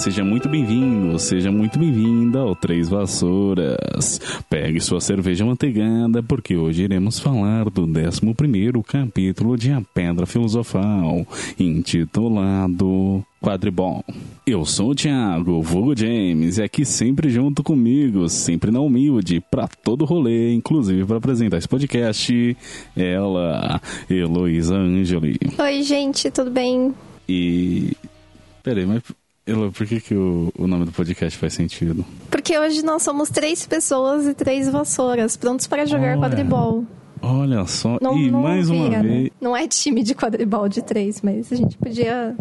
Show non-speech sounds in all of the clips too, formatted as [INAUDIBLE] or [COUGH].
Seja muito bem-vindo, seja muito bem-vinda ao Três Vassouras. Pegue sua cerveja manteigada, porque hoje iremos falar do 11 capítulo de A Pedra Filosofal, intitulado Quadribol. Eu sou o Thiago, vulgo James, e aqui sempre junto comigo, sempre na humilde, pra todo rolê, inclusive para apresentar esse podcast, ela, Heloísa Angeli. Oi, gente, tudo bem? E. Peraí, mas. Elo, por que, que o, o nome do podcast faz sentido? Porque hoje nós somos três pessoas e três vassouras, prontos para jogar Olha. quadribol. Olha só, Não, e não mais uma né? vez. Não é time de quadribol de três, mas a gente podia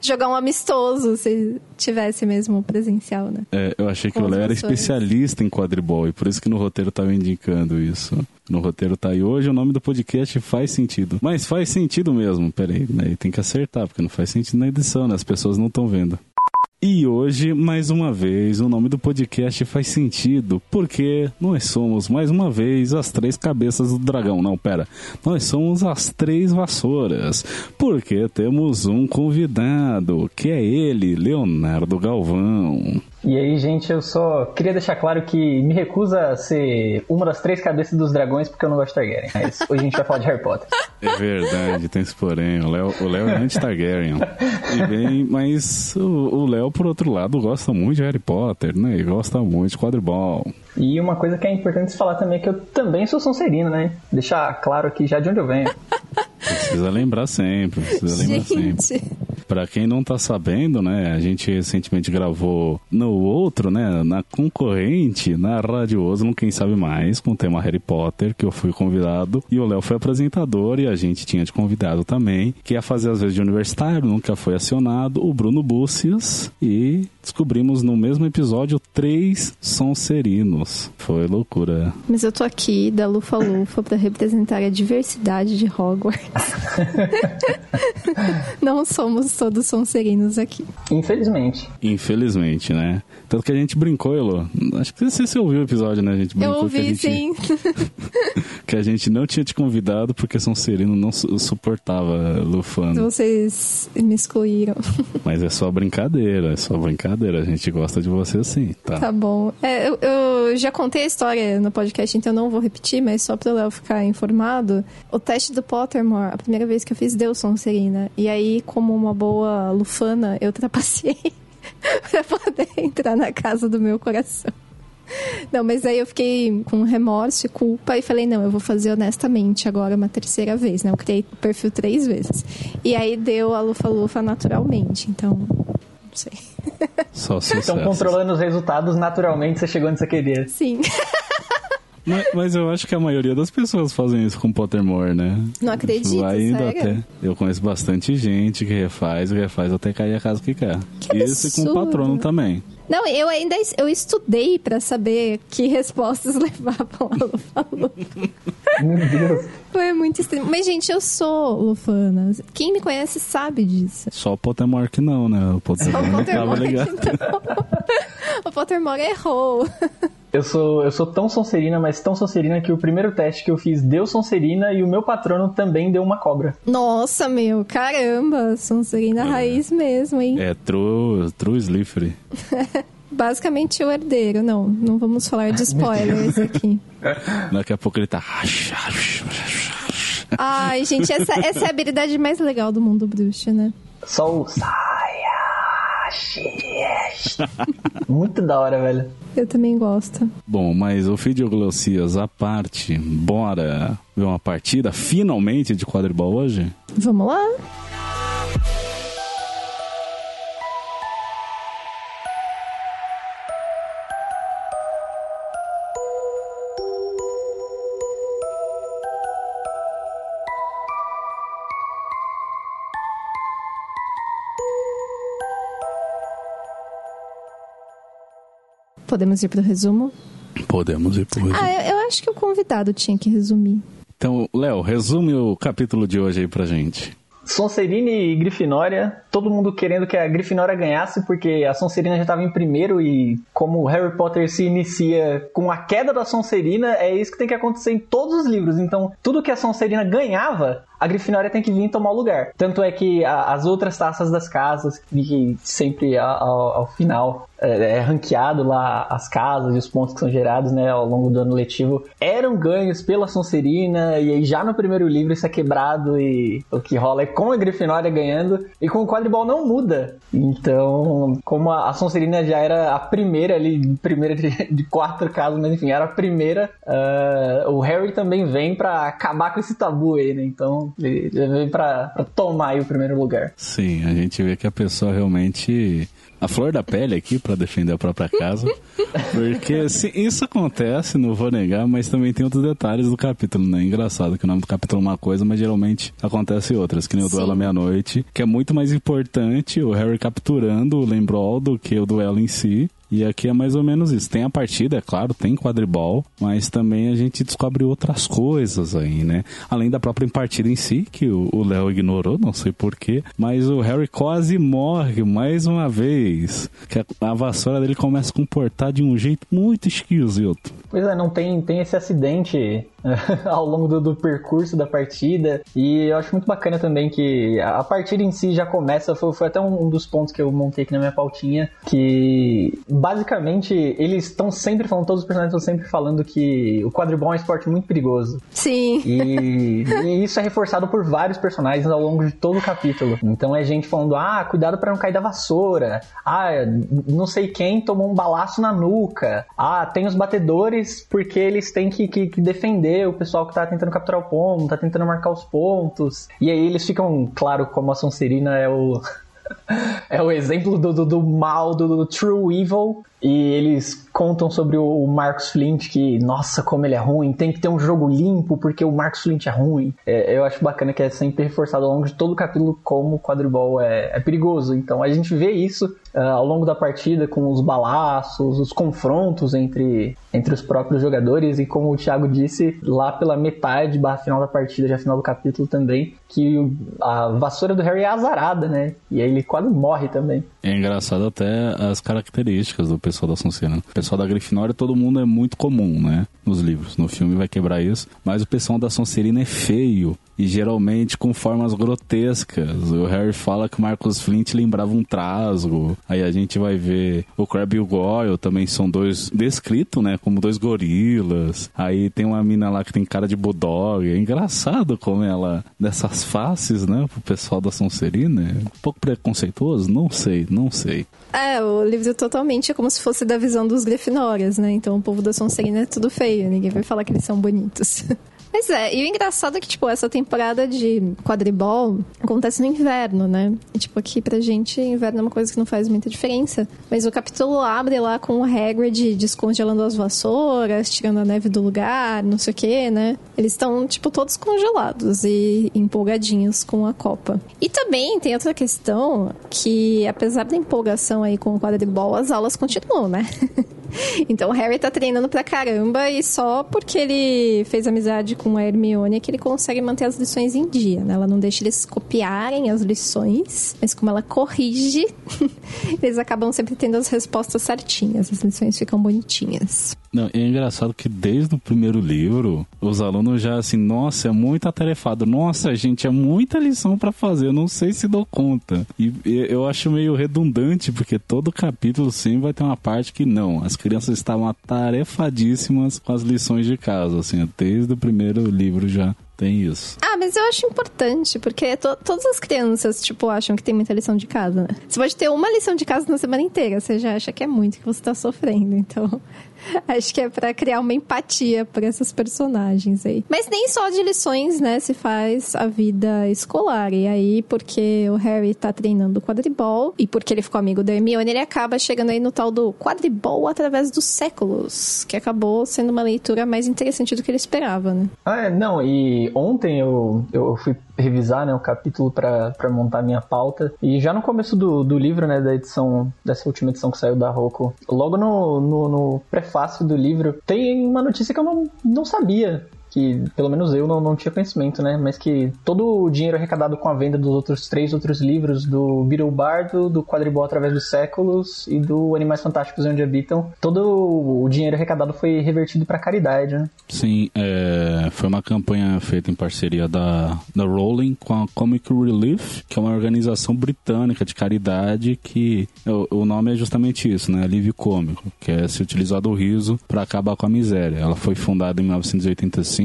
jogar um amistoso se tivesse mesmo presencial, né? É, eu achei que Com o Léo era especialista em quadribol, e por isso que no roteiro tava indicando isso. No roteiro tá aí hoje, o nome do podcast faz sentido. Mas faz sentido mesmo, peraí, né? Tem que acertar, porque não faz sentido na edição, né? As pessoas não estão vendo. E hoje, mais uma vez, o nome do podcast faz sentido, porque nós somos, mais uma vez, as três cabeças do dragão. Não, pera. Nós somos as três vassouras, porque temos um convidado, que é ele, Leonardo Galvão. E aí, gente, eu só queria deixar claro que me recusa a ser uma das três cabeças dos dragões porque eu não gosto de Targaryen. Mas hoje a gente vai falar de Harry Potter. É verdade, tem esse porém. O Léo, o Léo é anti-Targaryen. Bem, mas o Léo, por outro lado, gosta muito de Harry Potter, né? E gosta muito de quadribol. E uma coisa que é importante falar também é que eu também sou Sonserino, né? Deixar claro aqui já de onde eu venho. [LAUGHS] Precisa lembrar sempre, precisa lembrar sempre. Gente, Pra quem não tá sabendo, né, a gente recentemente gravou no outro, né, na concorrente, na Rádio Oslo, quem sabe mais, com o tema Harry Potter, que eu fui convidado, e o Léo foi apresentador, e a gente tinha de convidado também, que ia fazer às vezes de universitário, nunca foi acionado, o Bruno Búcias, e descobrimos no mesmo episódio três Sonserinos. Foi loucura. mas eu tô aqui da Lufa Lufa pra representar a diversidade de Hogwarts. [LAUGHS] Não somos todos sonserinos aqui. Infelizmente. Infelizmente, né? Tanto que a gente brincou, Elo. Acho que você, você ouviu o episódio, né? A gente Eu brincou que a ouvi, gente... sim. [LAUGHS] que a gente não tinha te convidado porque São Serino não su- suportava Lufano. Vocês me excluíram. Mas é só brincadeira, é só brincadeira. A gente gosta de você sim, tá? Tá bom. É, eu, eu já contei a história no podcast, então não vou repetir, mas só pro Léo ficar informado. O teste do Pottermore, a primeira vez que eu fiz, deu Sonserina. E aí, como uma boa lufana, eu trapaceei [LAUGHS] pra poder entrar na casa do meu coração. Não, mas aí eu fiquei com remorso e culpa e falei, não, eu vou fazer honestamente agora uma terceira vez, né? Eu criei o perfil três vezes. E aí deu a lufa-lufa naturalmente, então... Sei. Só sucesso. Então, controlando os resultados, naturalmente você chegou onde você queria. Sim. Mas, mas eu acho que a maioria das pessoas fazem isso com Pottermore, né? Não acredito, Vai indo sério? até. Eu conheço bastante gente que refaz refaz até cair a casa que quer. Que Isso e com o patrono também. Não, eu ainda eu estudei pra saber que respostas [LAUGHS] levavam a lufa-lufa. Meu Deus. Foi muito estranho. Mas, gente, eu sou lufana. Quem me conhece sabe disso. Só o Pottermore que não, né? O O Pottermore não tava Pottermore, ligado. então. o Pottermore errou. Eu sou, eu sou tão Sonserina, mas tão Sonserina que o primeiro teste que eu fiz deu Sonserina e o meu patrono também deu uma cobra. Nossa, meu, caramba. Sonserina raiz mesmo, hein? É true, true Slifery. [LAUGHS] Basicamente o herdeiro. Não, não vamos falar de spoilers aqui. [LAUGHS] Daqui a pouco ele tá. Ai, gente, essa, essa é a habilidade mais legal do mundo bruxo, né? Só o Saia. [LAUGHS] Muito da hora, velho. Eu também gosto. Bom, mas o Fidioglossias à parte, bora ver uma partida finalmente de quadribol hoje? Vamos lá? Podemos ir pro resumo? Podemos ir pro resumo. Ah, eu, eu acho que o convidado tinha que resumir. Então, Léo, resume o capítulo de hoje aí pra gente. Sonserina e Grifinória, todo mundo querendo que a Grifinória ganhasse, porque a Sonserina já estava em primeiro e como Harry Potter se inicia com a queda da Sonserina, é isso que tem que acontecer em todos os livros. Então, tudo que a Sonserina ganhava, a Grifinória tem que vir tomar o lugar. Tanto é que a, as outras taças das casas, que sempre ao, ao final é, é, ranqueado lá as casas e os pontos que são gerados né, ao longo do ano letivo, eram ganhos pela Sonserina, e aí já no primeiro livro isso é quebrado e o que rola é com a Grifinória ganhando, e com o quadribol não muda. Então, como a, a Sonserina já era a primeira ali, primeira de, [LAUGHS] de quatro casas, mas enfim, era a primeira, uh, o Harry também vem para acabar com esse tabu aí, né? Então, ele, ele vem pra, pra tomar o primeiro lugar. Sim, a gente vê que a pessoa realmente a flor da pele aqui para defender a própria casa. Porque se isso acontece, não vou negar, mas também tem outros detalhes do capítulo, né? Engraçado que o nome do capítulo é uma coisa, mas geralmente acontece outras, que nem o duelo à meia-noite, que é muito mais importante o Harry capturando o Lembrol do que o duelo em si. E aqui é mais ou menos isso. Tem a partida, é claro, tem quadribol, mas também a gente descobre outras coisas aí, né? Além da própria partida em si, que o Léo ignorou, não sei porquê, mas o Harry quase morre mais uma vez. Que a vassoura dele começa a comportar de um jeito muito esquisito. Pois é, não tem, tem esse acidente [LAUGHS] ao longo do, do, percurso da partida. E eu acho muito bacana também que a partida em si já começa, foi, foi até um, um dos pontos que eu montei aqui na minha pautinha, que basicamente eles estão sempre falando, todos os personagens estão sempre falando que o quadribol é um esporte muito perigoso. Sim. E, [LAUGHS] e, isso é reforçado por vários personagens ao longo de todo o capítulo. Então é gente falando, ah, cuidado para não cair da vassoura. Ah, não sei quem tomou um balaço na nuca. Ah, tem os batedores porque eles têm que, que, que defender o pessoal que tá tentando capturar o ponto, tá tentando marcar os pontos. E aí eles ficam, claro, como a Sonserina é o. é o exemplo do, do, do mal, do, do, true evil. E eles contam sobre o Marcos Flint, que, nossa, como ele é ruim, tem que ter um jogo limpo porque o Marcos Flint é ruim. É, eu acho bacana que é sempre reforçado ao longo de todo o capítulo como o quadribol é, é perigoso. Então a gente vê isso uh, ao longo da partida com os balaços, os confrontos entre, entre os próprios jogadores. E como o Thiago disse, lá pela metade, barra final da partida, já final do capítulo também, que a vassoura do Harry é azarada, né? E aí ele quase morre também. É engraçado até as características do pessoal da Sonserina. O pessoal da Grifinória, todo mundo é muito comum, né? Nos livros. No filme vai quebrar isso. Mas o pessoal da Sonserina é feio e geralmente com formas grotescas. O Harry fala que o Marcus Flint lembrava um trasgo. Aí a gente vai ver o Crabbe e o Goyle também são dois descritos, né, como dois gorilas. Aí tem uma mina lá que tem cara de bulldog. É engraçado como ela dessas faces, né, pro pessoal da Sonserina. É um pouco preconceituoso, não sei, não sei. É, o livro totalmente é como se fosse da visão dos Grifinórias, né? Então o povo da Sonserina é tudo feio, ninguém vai falar que eles são bonitos. [LAUGHS] Pois é, e o engraçado é que, tipo, essa temporada de quadribol acontece no inverno, né? E, tipo, aqui pra gente, inverno é uma coisa que não faz muita diferença. Mas o capítulo abre lá com o Hagrid descongelando as vassouras, tirando a neve do lugar, não sei o que, né? Eles estão, tipo, todos congelados e empolgadinhos com a Copa. E também tem outra questão que, apesar da empolgação aí com o quadribol, as aulas continuam, né? [LAUGHS] [LAUGHS] Então o Harry tá treinando pra caramba e só porque ele fez amizade com a Hermione é que ele consegue manter as lições em dia, né? Ela não deixa eles copiarem as lições, mas como ela corrige, [LAUGHS] eles acabam sempre tendo as respostas certinhas, as lições ficam bonitinhas. Não, é engraçado que desde o primeiro livro, os alunos já assim, nossa, é muito atarefado. Nossa, gente, é muita lição para fazer, eu não sei se dou conta. E, eu acho meio redundante, porque todo capítulo sempre vai ter uma parte que não, as crianças estavam atarefadíssimas com as lições de casa, assim, desde o primeiro livro já tem isso. Ah, mas eu acho importante, porque to todas as crianças, tipo, acham que tem muita lição de casa, né? Você pode ter uma lição de casa na semana inteira, você já acha que é muito que você tá sofrendo, então... [LAUGHS] Acho que é para criar uma empatia por essas personagens aí. Mas nem só de lições, né, se faz a vida escolar. E aí, porque o Harry tá treinando quadribol e porque ele ficou amigo da Hermione, ele acaba chegando aí no tal do quadribol através dos séculos, que acabou sendo uma leitura mais interessante do que ele esperava, né? Ah, é, não, e ontem eu eu, fui revisar né, o capítulo para montar minha pauta. E já no começo do, do livro, né, da edição, dessa última edição que saiu da Roku, logo no, no, no prefácio do livro, tem uma notícia que eu não, não sabia que pelo menos eu não, não tinha conhecimento, né? Mas que todo o dinheiro arrecadado com a venda dos outros três outros livros, do Beetle Bardo, do Quadribol Através dos Séculos e do Animais Fantásticos Onde Habitam, todo o dinheiro arrecadado foi revertido para caridade, né? Sim, é, foi uma campanha feita em parceria da, da Rowling com a Comic Relief, que é uma organização britânica de caridade que o, o nome é justamente isso, né? Alívio cômico, que é se utilizar do riso para acabar com a miséria. Ela foi fundada em 1985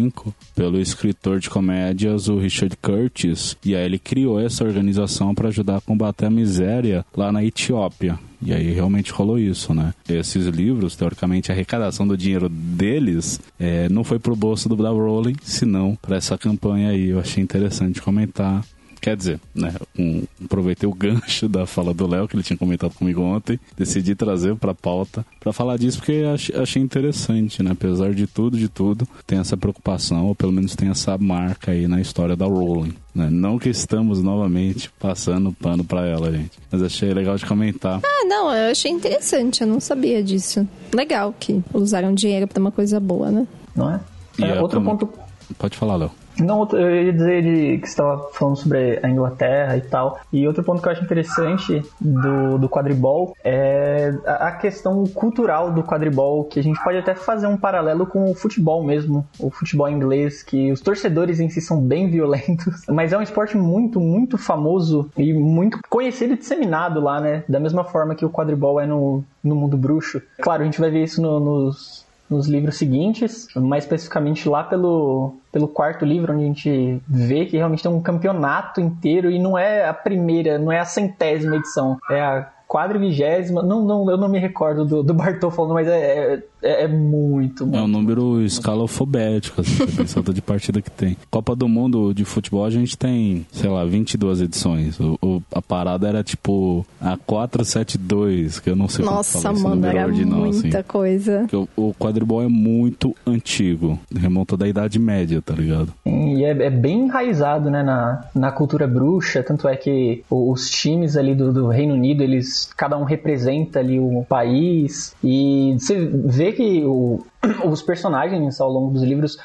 pelo escritor de comédias, o Richard Curtis, e aí ele criou essa organização para ajudar a combater a miséria lá na Etiópia. E aí realmente rolou isso, né? Esses livros, teoricamente, a arrecadação do dinheiro deles é, não foi pro bolso do Bla Rowling, senão para essa campanha aí. Eu achei interessante comentar Quer dizer, né, um, aproveitei o gancho da fala do Léo, que ele tinha comentado comigo ontem, decidi trazer para pauta para falar disso porque achei, achei interessante, né? Apesar de tudo, de tudo, tem essa preocupação, ou pelo menos tem essa marca aí na história da Rowling. Né? Não que estamos novamente passando pano para ela, gente. Mas achei legal de comentar. Ah, não, eu achei interessante, eu não sabia disso. Legal que usaram dinheiro para uma coisa boa, né? Não é? é outro ponto. Pode falar, Léo. Não, eu ia dizer de, que você estava falando sobre a Inglaterra e tal. E outro ponto que eu acho interessante do, do quadribol é a questão cultural do quadribol, que a gente pode até fazer um paralelo com o futebol mesmo, o futebol inglês, que os torcedores em si são bem violentos, [LAUGHS] mas é um esporte muito, muito famoso e muito conhecido e disseminado lá, né? Da mesma forma que o quadribol é no, no mundo bruxo. Claro, a gente vai ver isso no, nos nos livros seguintes, mais especificamente lá pelo, pelo quarto livro, onde a gente vê que realmente tem um campeonato inteiro e não é a primeira, não é a centésima edição, é a quadrivigésima, não, não, eu não me recordo do, do falando, mas é, é é, é, muito, muito. É um número escalofobético, assim, [LAUGHS] pensando de partida que tem. Copa do Mundo de futebol a gente tem, sei lá, 22 edições. O, o a parada era tipo a 472, que eu não sei Nossa, falar, mano, era ordinal, muita assim. coisa. O, o quadribol é muito antigo, remonta da Idade Média, tá ligado? E é, é, bem enraizado, né, na, na cultura bruxa, tanto é que os times ali do, do Reino Unido, eles, cada um representa ali o país, e você vê que o, [CLEARS THROAT] os personagens ao longo dos livros,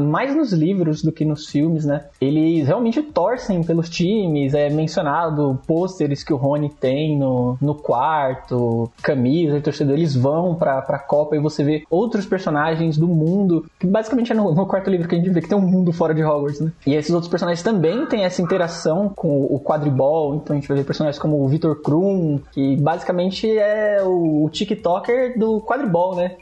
mais nos livros do que nos filmes, né? Eles realmente torcem pelos times, é mencionado pôsteres que o Rony tem no, no quarto, camisa e torcedor, eles vão pra, pra Copa e você vê outros personagens do mundo, que basicamente é no, no quarto livro que a gente vê que tem um mundo fora de Hogwarts, né? E esses outros personagens também têm essa interação com o quadribol, então a gente vai ver personagens como o Victor Krum, que basicamente é o, o TikToker do quadribol, né?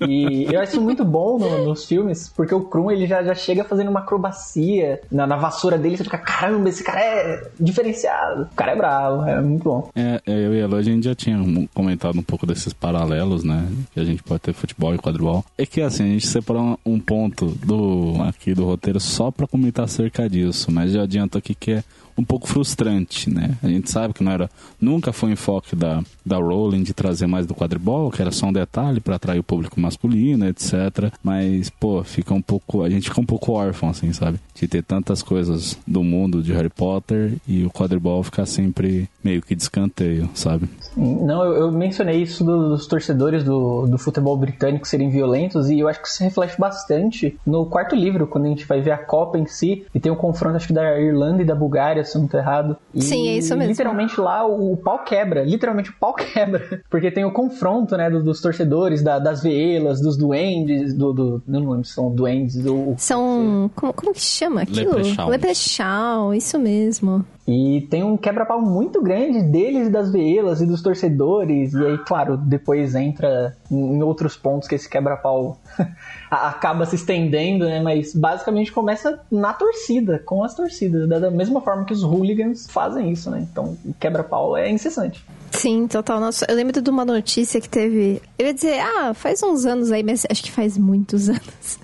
E eu acho muito bom no, nos filmes, porque o Krum ele já, já chega fazendo uma acrobacia na, na, vassoura dele, você fica, caramba, esse cara é diferenciado. O cara é bravo, é muito bom. É, é eu e a Lu, a gente já tinha comentado um pouco desses paralelos, né? Que a gente pode ter futebol e quadribol. É que assim, a gente separou um ponto do aqui do roteiro só para comentar acerca disso, mas já adianto aqui que é um pouco frustrante, né? A gente sabe que não era, nunca foi enfoque da, da Rowling de trazer mais do quadribol, que era só um detalhe para atrair o público masculino, etc. Mas, pô, fica um pouco, a gente fica um pouco órfão, assim, sabe? De ter tantas coisas do mundo de Harry Potter e o quadribol ficar sempre meio que descanteio, sabe? Não, eu, eu mencionei isso do, dos torcedores do, do futebol britânico serem violentos e eu acho que isso reflete bastante no quarto livro, quando a gente vai ver a Copa em si e tem o um confronto, acho que da Irlanda e da Bulgária, se eu não tô errado. E, Sim, é isso mesmo. Literalmente lá o, o, pau quebra, literalmente o pau [LAUGHS] quebra, porque tem o confronto, né, do, dos torcedores, da, das veelas, dos duendes, do, do, não lembro se são duendes ou... São, como, como que chama aquilo? Leprechaun. Leprechaun, isso mesmo. E tem um quebra-pau muito grande deles e das veelas e dos torcedores. E aí, claro, depois entra em outros pontos que esse quebra-pau [LAUGHS] acaba se estendendo, né? Mas basicamente começa na torcida, com as torcidas, da mesma forma que os hooligans fazem isso, né? Então, quebra-pau é incessante. Sim, total. Nossa, eu lembro de uma notícia que teve. Eu ia dizer, ah, faz uns anos aí, mas acho que faz muitos [LAUGHS] anos.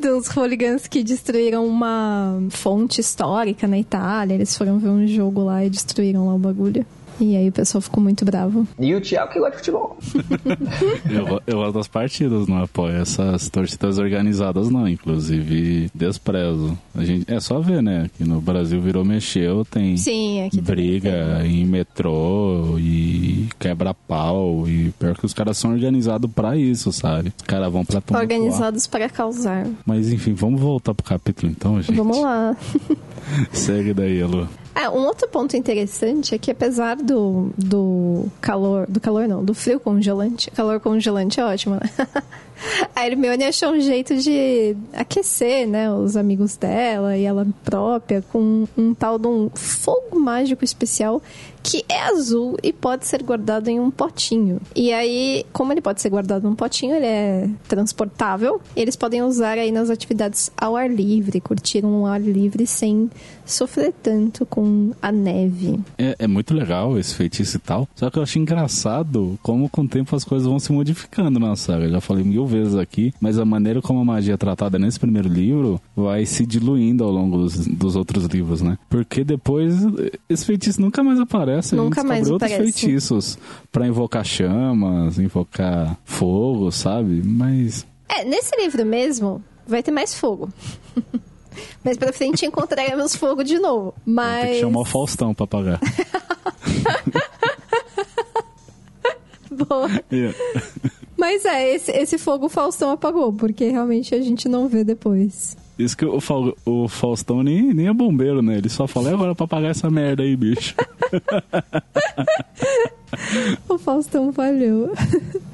dos hooligans que destruíram uma fonte histórica na Itália. Eles foram ver um jogo lá e destruíram lá o bagulho. E aí o pessoal ficou muito bravo. E o Thiago que gosta de futebol. [LAUGHS] eu, eu gosto das partidas, não apoio essas torcidas organizadas, não. Inclusive, desprezo. A gente, é só ver, né? Que no Brasil virou mexeu, tem Sim, aqui briga tem. em metrô e quebra-pau. E pior que os caras são organizados pra isso, sabe? Os caras vão pra tomar. Organizados para causar. Mas enfim, vamos voltar pro capítulo então, gente. Vamos lá. [LAUGHS] Segue daí, Elu. É, um outro ponto interessante é que apesar do, do calor, do calor não, do frio congelante, calor congelante é ótimo, né? [LAUGHS] A Hermione achou um jeito de aquecer, né, os amigos dela e ela própria com um tal de um fogo mágico especial que é azul e pode ser guardado em um potinho. E aí, como ele pode ser guardado num potinho, ele é transportável. Eles podem usar aí nas atividades ao ar livre, curtir um ar livre sem sofrer tanto com a neve. É, é muito legal esse feitiço e tal. Só que eu acho engraçado como com o tempo as coisas vão se modificando na saga. Eu já falei mil vezes aqui, mas a maneira como a magia é tratada nesse primeiro livro vai se diluindo ao longo dos, dos outros livros, né? Porque depois esse feitiço nunca mais aparece. Nunca mais outros aparece. feitiços para invocar chamas, invocar fogo, sabe? Mas É, nesse livro mesmo, vai ter mais fogo. [LAUGHS] Mas pra frente encontraremos [LAUGHS] fogo de novo. Mas. tem que chamar o Faustão pra pagar. [LAUGHS] Boa. Yeah. Mas é, esse, esse fogo o Faustão apagou, porque realmente a gente não vê depois. Isso que o, Fa- o Faustão nem, nem é bombeiro, né? Ele só fala, "E agora pra pagar essa merda aí, bicho. [LAUGHS] O Faustão falhou.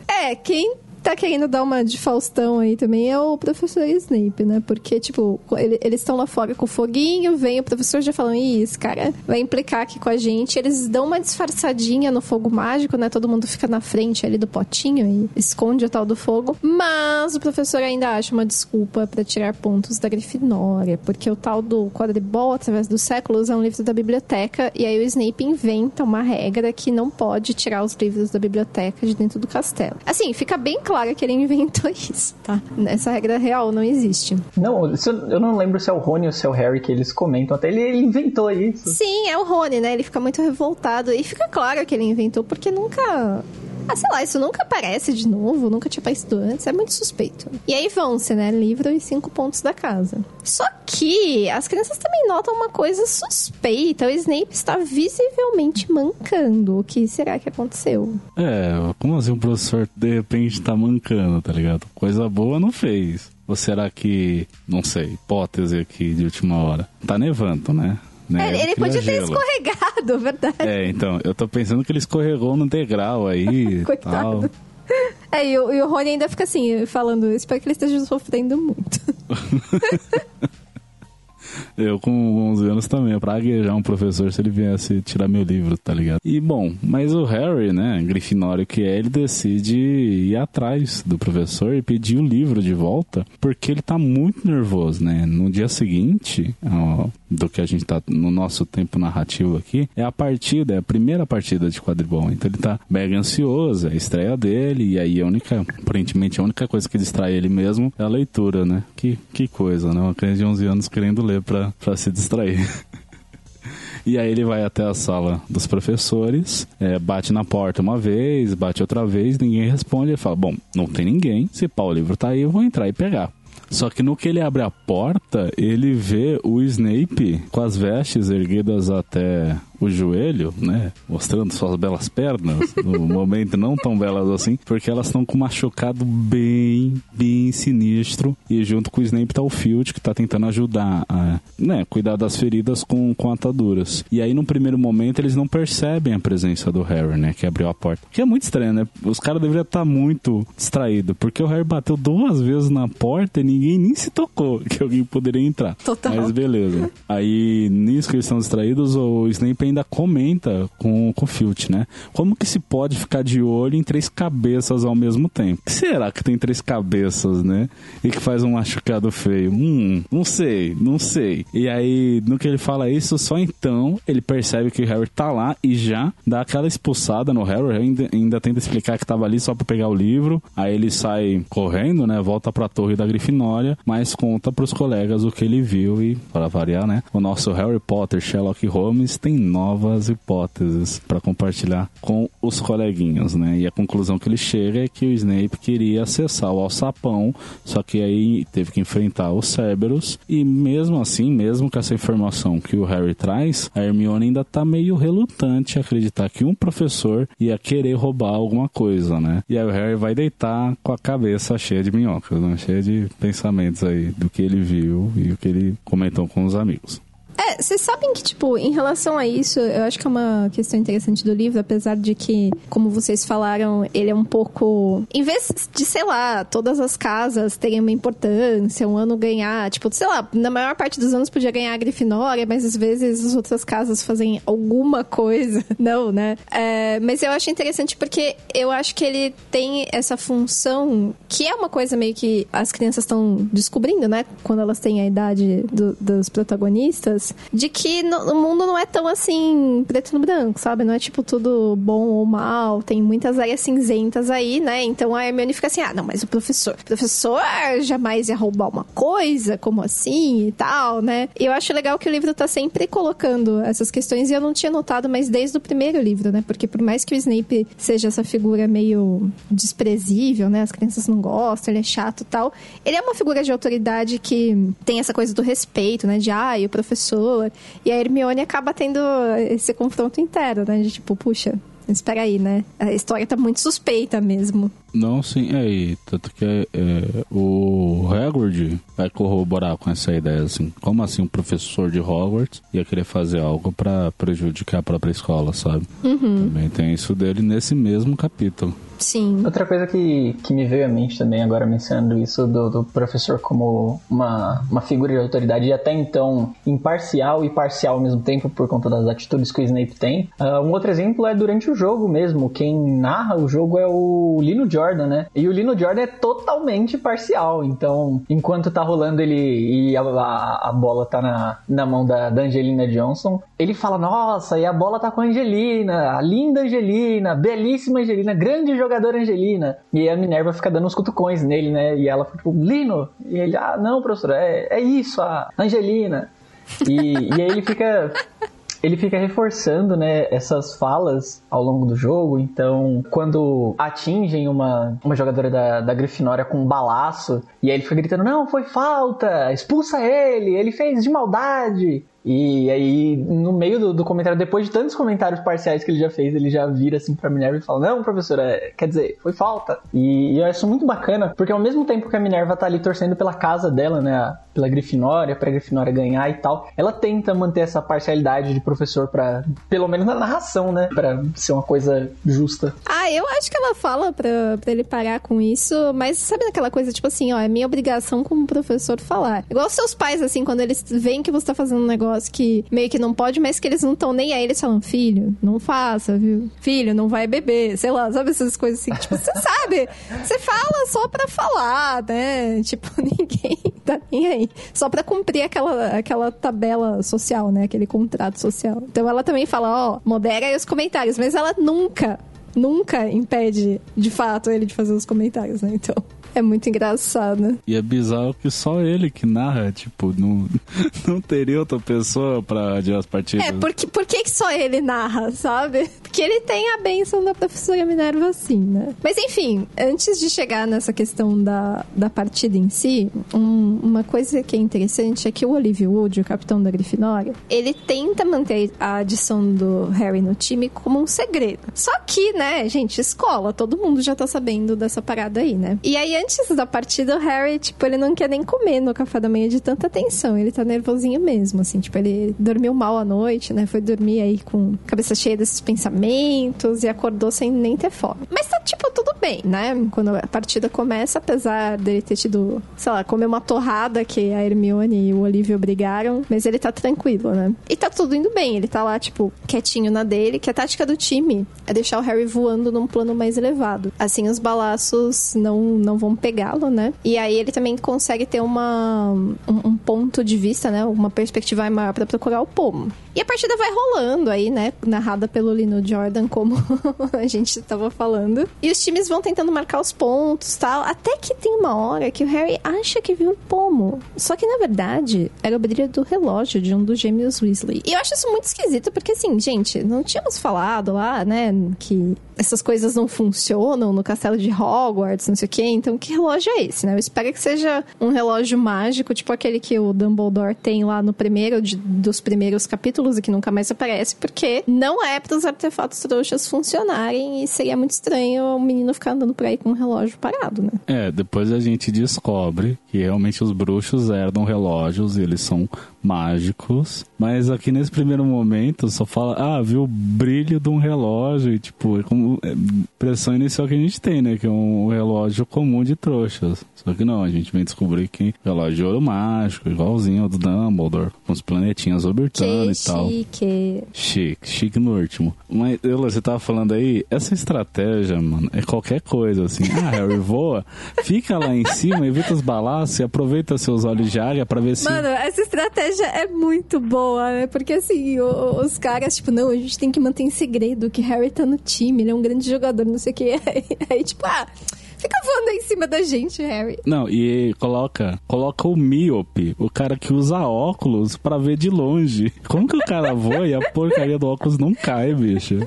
É, quem tá querendo dar uma de Faustão aí também é o professor Snape, né? Porque, tipo, ele- eles estão lá fora com foguinho, vem o professor já falando, Ih, esse cara vai implicar aqui com a gente. Eles dão uma disfarçadinha no fogo mágico, né? Todo mundo fica na frente ali do potinho e esconde o tal do fogo. Mas o professor ainda acha uma desculpa pra tirar pontos da Grifinória, porque o tal do quadribol através dos séculos é um livro da biblioteca e aí o Snape inventa uma regra que não pode tirar os livros da biblioteca de dentro do castelo. Assim, fica bem claro que ele inventou [LAUGHS] isso, tá? Essa regra real não existe. Não, eu não lembro se é o Rony ou se é o Harry que eles comentam. Até ele, ele inventou isso. Sim, é o Rony, né? Ele fica muito revoltado e fica claro que ele inventou porque nunca ah, sei lá, isso nunca aparece de novo, nunca tinha aparecido antes, é muito suspeito. E aí vão-se, né? Livro e cinco pontos da casa. Só que as crianças também notam uma coisa suspeita. O Snape está visivelmente mancando. O que será que aconteceu? É, como assim o professor de repente tá mancando, tá ligado? Coisa boa não fez. Ou será que, não sei, hipótese aqui de última hora. Tá nevando, né? É, Neve ele podia ter gelo. escorregado, [LAUGHS] verdade. É, então, eu tô pensando que ele escorregou no degrau aí [LAUGHS] Coitado. tal. É, e o, e o Rony ainda fica assim, falando, espero que ele esteja sofrendo muito. [LAUGHS] Eu com 11 anos também, pra praguejar um professor se ele viesse tirar meu livro, tá ligado? E bom, mas o Harry, né, grifinório que é, ele decide ir atrás do professor e pedir o livro de volta, porque ele tá muito nervoso, né? No dia seguinte, ó, do que a gente tá no nosso tempo narrativo aqui, é a partida, é a primeira partida de quadribol. Então ele tá mega ansioso, é a estreia dele, e aí a única, aparentemente a única coisa que distrai ele mesmo é a leitura, né? Que, que coisa, né? Uma criança de 11 anos querendo ler pra, se distrair. [LAUGHS] E aí ele vai até a sala dos professores, é, bate na porta uma vez, bate outra vez, ninguém responde. Ele fala: Bom, não tem ninguém, se pá, o livro tá aí, eu vou entrar e pegar. Só que no que ele abre a porta, ele vê o Snape com as vestes erguidas até o joelho, né? Mostrando suas belas pernas. [LAUGHS] No momento não tão belas assim, porque elas estão com um machucado bem, bem sinistro. E junto com o Snape tá o Filch, que tá tentando ajudar a né, cuidar das feridas com, com ataduras. E aí, no primeiro momento, eles não percebem a presença do Harry, né? Que abriu a porta. Que é muito estranho, né? Os caras deveriam estar muito distraídos, porque o Harry bateu duas vezes na porta e ninguém nem se tocou que alguém poderia entrar. Total. Mas beleza. Aí, nisso que eles estão distraídos, o Snape ainda comenta com, com o Filch, né? Como que se pode ficar de olho em três cabeças ao mesmo tempo? Será que tem três cabeças né? E que faz um machucado feio. Hum, não sei, não sei. E aí, no que ele fala isso, só então ele percebe que o Harry tá lá e já dá aquela expulsada no Harry. Ainda, ainda tenta explicar que tava ali só pra pegar o livro. Aí ele sai correndo, né? Volta pra torre da Grifinória, mas conta pros colegas o que ele viu e, para variar, né? O nosso Harry Potter, Sherlock Holmes, tem novas hipóteses para compartilhar com os coleguinhas, né? E a conclusão que ele chega é que o Snape queria acessar o alçapão, só que aí teve que enfrentar os Cerberus e mesmo assim, mesmo com essa informação que o Harry traz, a Hermione ainda tá meio relutante a acreditar que um professor ia querer roubar alguma coisa, né? E aí o Harry vai deitar com a cabeça cheia de minhocas, né? cheia de pensamentos aí do que ele viu e o que ele comentou com os amigos. É, vocês sabem que, tipo, em relação a isso, eu acho que é uma questão interessante do livro, apesar de que, como vocês falaram, ele é um pouco. Em vez de, sei lá, todas as casas terem uma importância, um ano ganhar, tipo, sei lá, na maior parte dos anos podia ganhar a Grifinória, mas às vezes as outras casas fazem alguma coisa. [LAUGHS] Não, né? É, mas eu acho interessante porque eu acho que ele tem essa função, que é uma coisa meio que as crianças estão descobrindo, né? Quando elas têm a idade do, dos protagonistas de que no, o mundo não é tão assim preto no branco, sabe? Não é tipo tudo bom ou mal, tem muitas áreas cinzentas aí, né? Então a Hermione fica assim: "Ah, não, mas o professor, o professor jamais ia roubar uma coisa, como assim e tal, né?" E eu acho legal que o livro tá sempre colocando essas questões e eu não tinha notado, mas desde o primeiro livro, né? Porque por mais que o Snape seja essa figura meio desprezível, né? As crianças não gostam, ele é chato e tal, ele é uma figura de autoridade que tem essa coisa do respeito, né? De ah, e o professor professor. E a Hermione acaba tendo esse confronto interno, né? De tipo, puxa, espera aí, né? A história tá muito suspeita mesmo. Não, sim, é, e tanto que é, é, o Hagrid vai corroborar com essa ideia, assim, como assim um professor de Hogwarts ia querer fazer algo para prejudicar a própria escola, sabe? Uhum. Também tem isso dele nesse mesmo capítulo. Sim. Outra coisa que, que me veio à mente também, agora mencionando isso, do, do professor como uma, uma figura de autoridade e até então imparcial e parcial ao mesmo tempo por conta das atitudes que o Snape tem. Uh, um outro exemplo é durante o jogo mesmo. Quem narra o jogo é o Lino Jordan, né? E o Lino Jordan é totalmente parcial. Então, enquanto tá rolando ele e a, a, a bola tá na, na mão da, da Angelina Johnson, ele fala: Nossa, e a bola tá com a Angelina, a linda Angelina, belíssima Angelina, grande jogadora jogadora Angelina. E a Minerva fica dando uns cutucões nele, né? E ela fica tipo, Lino! E ele, ah, não, professor, é, é isso, a Angelina. E, e aí ele fica ele fica reforçando, né, essas falas ao longo do jogo. Então, quando atingem uma, uma jogadora da, da Grifinória com um balaço, e aí ele fica gritando: Não, foi falta, expulsa ele, ele fez de maldade. E aí, no meio do, do, comentário, depois de tantos comentários parciais que ele já fez, ele já vira assim pra Minerva e fala: Não, professora, é, quer dizer, foi falta. E, e eu acho muito bacana, porque ao mesmo tempo que a Minerva tá ali torcendo pela casa dela, né, pela Grifinória, pra Grifinória ganhar e tal, ela tenta manter essa parcialidade de professor pra, pelo menos na narração, né, pra ser uma coisa justa. Ah, eu acho que ela fala pra, pra ele parar com isso, mas sabe aquela coisa, tipo assim, ó, é minha obrigação como professor falar. Igual seus pais, assim, quando eles veem que você tá fazendo um negócio negócio que meio que não pode, mas que eles não estão nem aí. Eles falam, filho, não faça, viu? Filho, não vai beber. Sei lá, sabe essas coisas assim? tipo, você [LAUGHS] sabe, você fala só pra falar, né? Tipo, [LAUGHS] ninguém tá nem aí. Só pra cumprir aquela, aquela tabela social, né? Aquele contrato social. Então ela também fala, ó, modera aí os comentários, mas ela nunca nunca impede, de fato, ele de fazer os comentários, né? Então. É muito engraçado. E é bizarro que só ele que narra, tipo, não, [LAUGHS] não teria outra pessoa pra adiar as partidas. É, porque, por que só ele narra, sabe? Porque ele tem a benção da professora Minerva assim, né? Mas enfim, antes de chegar nessa questão da, da partida em si, um, uma coisa que é interessante é que o Olivia Wood, o capitão da Grifinória, ele tenta manter a adição do Harry no time como um segredo. Só que, né, gente, escola, todo mundo já tá sabendo dessa parada aí, né? E aí, antes da partida, o Harry, tipo, ele não quer nem comer no café da manhã de tanta tensão. Ele tá nervosinho mesmo, assim. Tipo, ele dormiu mal à noite, né? Foi dormir aí com cabeça cheia desses pensamentos e acordou sem nem ter fome. Mas tá, tipo, tudo bem, né? Quando a partida começa, apesar dele ter tido, sei lá, comer uma torrada que a Hermione e o Olivia obrigaram, mas ele tá tranquilo, né? E tá tudo indo bem. Ele tá lá, tipo, quietinho na dele, que a tática do time é deixar o Harry voando num plano mais elevado. Assim, os balaços não, não vão vão pegá-lo, né? E aí ele também consegue ter uma, um, um ponto de vista, né? Uma perspectiva maior para procurar o pomo. E a partida vai rolando aí, né? Narrada pelo Lino Jordan, como [LAUGHS] a gente estava falando. E os times vão tentando marcar os pontos tal. Até que tem uma hora que o Harry acha que viu o pomo. Só que na verdade era o brilho do relógio de um dos gêmeos Weasley. E eu acho isso muito esquisito, porque assim, gente, não tínhamos falado lá, né? Que essas coisas não funcionam no castelo de Hogwarts, não sei o quê. Então, que relógio é esse, né? Eu espero que seja um relógio mágico, tipo aquele que o Dumbledore tem lá no primeiro de, dos primeiros capítulos e que nunca mais aparece, porque não é para os artefatos trouxas funcionarem e seria muito estranho o menino ficar andando por aí com um relógio parado, né? É, depois a gente descobre que realmente os bruxos herdam relógios e eles são mágicos, mas aqui nesse primeiro momento só fala, ah, viu o brilho de um relógio e tipo, é como é, impressão inicial que a gente tem, né, que é um relógio comum de trouxas. Só que não, a gente vem descobrir que relógio de ouro mágico, igualzinho ao do Dumbledore, com os planetinhas orbitando que e tal. Chique. Chique, chique no último. Mas, Eula, você tava falando aí, essa estratégia, mano, é qualquer coisa, assim. Ah, Harry [LAUGHS] voa, fica lá em cima, evita os balaços e aproveita seus olhos de águia pra ver se... Mano, essa estratégia é muito boa, né? Porque assim, o- os caras, tipo, não, a gente tem que manter em segredo que Harry tá no time, ele é um grande jogador, não sei o que. [LAUGHS] Aí, aí, tipo, ah, fica voando aí em cima da gente, Harry. Não, e coloca, coloca o míope, o cara que usa óculos pra ver de longe. Como que o cara voa e a porcaria do óculos não cai, bicho? [LAUGHS]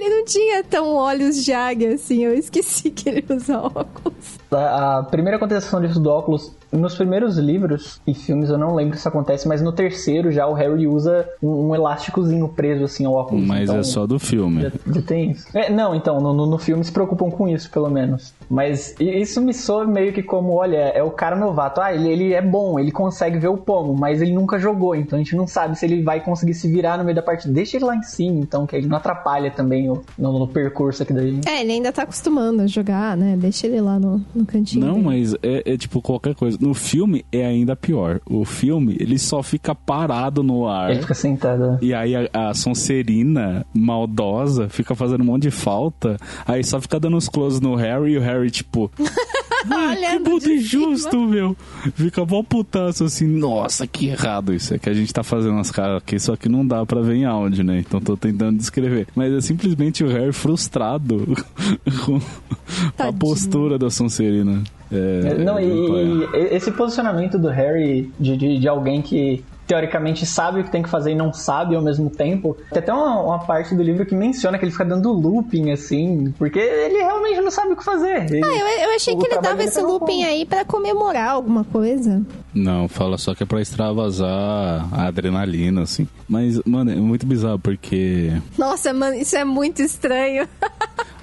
Ele tinha tão olhos de águia, assim, eu esqueci [LAUGHS] que ele usa óculos. A, a primeira contestação disso do óculos, nos primeiros livros e filmes eu não lembro se acontece, mas no terceiro já o Harry usa um, um elásticozinho preso assim ao óculos. Mas então, é só do filme. Já, já tem isso? É, não, então, no, no, filme se preocupam com isso, pelo menos. Mas isso me soa meio que como, olha, é o cara novato. Ah, ele, ele é bom, ele consegue ver o pomo, mas ele nunca jogou, então a gente não sabe se ele vai conseguir se virar no meio da partida. Deixa ele lá em cima, então, que ele não atrapalha também o, no, no percurso aqui da gente. É, ele ainda tá acostumando a jogar, né? Deixa ele lá no, no cantinho. Não, dele. mas é, é tipo qualquer coisa. No filme é ainda pior. O filme, ele só fica parado no ar. Ele fica sentado. E aí a, a Sonserina maldosa fica fazendo um monte de falta. Aí só fica dando uns close no Harry e o Harry, tipo. [LAUGHS] [LAUGHS] "Ai, que de injusto, meu. Fica mó putaço assim, nossa, que errado isso. É que a gente tá fazendo umas caras aqui, só que não dá pra ver em áudio, né? Então tô tentando descrever. Mas é simplesmente o Harry frustrado [LAUGHS] com a Tadinho. postura da Sonserina. É, Não, é, e, e esse posicionamento do Harry de, de, de alguém que teoricamente sabe o que tem que fazer e não sabe ao mesmo tempo. Tem até uma, uma parte do livro que menciona que ele fica dando looping, assim, porque ele realmente não sabe o que fazer. Ele- Ah, eu, eu achei que ele dava esse looping aí pra comemorar alguma coisa. Não, fala só que é pra extravasar a adrenalina, assim. Mas, mano, é muito bizarro, porque Nossa, mano, isso é muito estranho. [LAUGHS]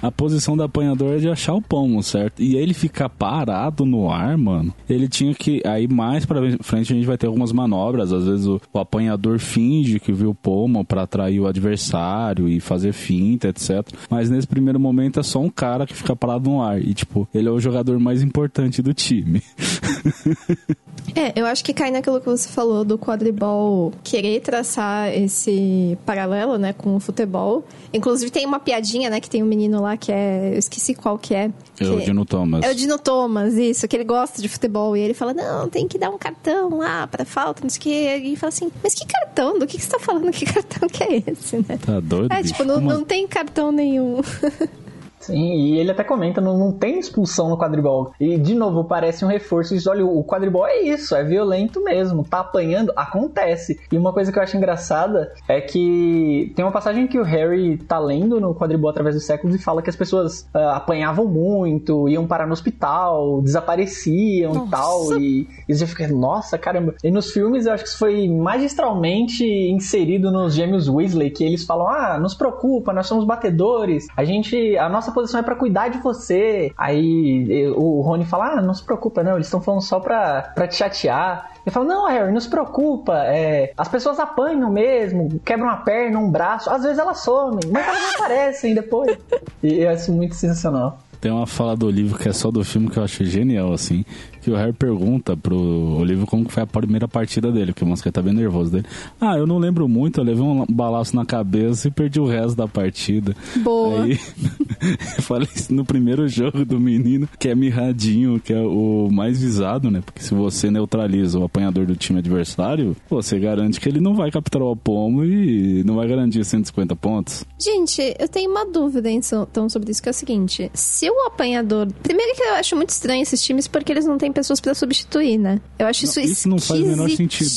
a posição do apanhador é de achar o pomo, certo? E ele ficar parado no ar, mano, ele tinha que. Aí mais pra frente a gente vai ter algumas manobras. Às vezes o, o apanhador finge que viu o pomo pra atrair o adversário e fazer finta, etc. Mas nesse primeiro momento é só um cara que fica parado no ar. E, tipo, ele é o jogador mais importante do time. [LAUGHS] É, eu acho que cai naquilo que você falou do quadribol querer traçar esse paralelo, né, com o futebol. Inclusive tem uma piadinha, né, que tem um menino lá que é, eu esqueci qual que é. É o que- Dino Thomas. É o Dino Thomas, isso, que ele gosta de futebol. E ele fala, não, tem que dar um cartão lá pra falta, não sei o quê. E ele fala assim, mas que cartão? Do que, que você tá falando? Que cartão que é esse, né? Tá doido? É, bicho? tipo, não, não tem cartão nenhum. [LAUGHS] Sim, e ele até comenta, não, não tem expulsão no quadribol. E, de novo, parece um reforço. Diz, olha, o quadribol é isso, é violento mesmo. Tá apanhando, acontece. E uma coisa que eu acho engraçada é que tem uma passagem que o Harry tá lendo no quadribol através dos séculos e fala que as pessoas ah, apanhavam muito, iam parar no hospital, desapareciam e Nossa. tal. E, e você fica, nossa, caramba. E nos filmes eu acho que isso foi magistralmente inserido nos gêmeos Weasley, que eles falam, ah, nos preocupa, nós somos batedores, a gente, a nossa posição é pra cuidar de você. Aí o Rony fala, ah, não se preocupa não, eles estão falando só pra, pra te chatear. Ele fala, não, Harry, não se preocupa, é, as pessoas apanham mesmo, quebram uma perna, um braço, às vezes elas somem, mas elas aparecem depois. [LAUGHS] E eu acho muito sensacional. Tem uma fala do livro que é só do filme que eu acho genial, assim. Que o Harry pergunta pro Olívio como foi a primeira partida dele, porque o Mosquete tá bem nervoso dele. Ah, eu não lembro muito, eu levei um balaço na cabeça e perdi o resto da partida. Boa. Aí, [LAUGHS] eu falei isso no primeiro jogo do menino, que é mirradinho, que é o mais visado, né? Porque se você neutraliza o apanhador do time adversário, você garante que ele não vai capturar o pomo e não vai garantir 150 pontos. Gente, eu tenho uma dúvida então sobre isso, que é o seguinte: se o apanhador. Primeiro que eu acho muito estranho esses times porque eles não têm pessoas para substituir, né? Eu acho isso Não, isso não faz o menor sentido.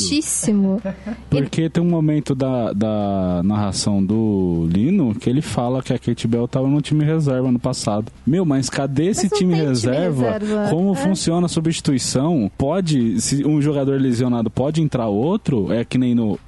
[LAUGHS] Porque tem um momento da, da narração do Lino que ele fala que a Kate Bell tava no time reserva no passado. Meu, mas cadê esse Mas time, tem time reserva? reserva. Como É. funciona a substituição? Pode, se um jogador lesionado pode entrar outro? É que nem no.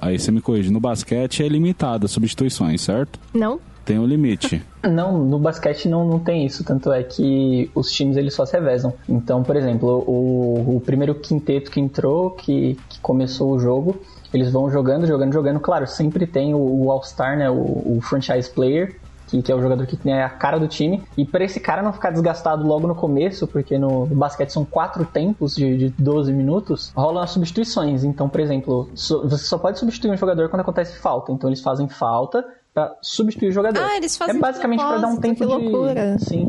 aí você me corrige, no basquete é limitada as substituições, certo? Não? Tem um limite. [LAUGHS] Não, no basquete não, não tem isso, tanto é que os times eles só se revezam. Então, por exemplo, o, o primeiro quinteto que entrou, que, que começou o jogo, eles vão jogando, jogando, jogando. Claro, sempre tem o, o All-Star, né, o, o franchise player, que, que é o jogador que tem a cara do time. E para esse cara não ficar desgastado logo no começo, porque no, basquete são quatro tempos de, de 12 minutos, rolam as substituições. Então, por exemplo, so- você só pode substituir um jogador quando acontece falta. Então eles fazem falta para substituir o jogador. Ah, eles fazem É de basicamente para dar um tempo que de. loucura. Sim.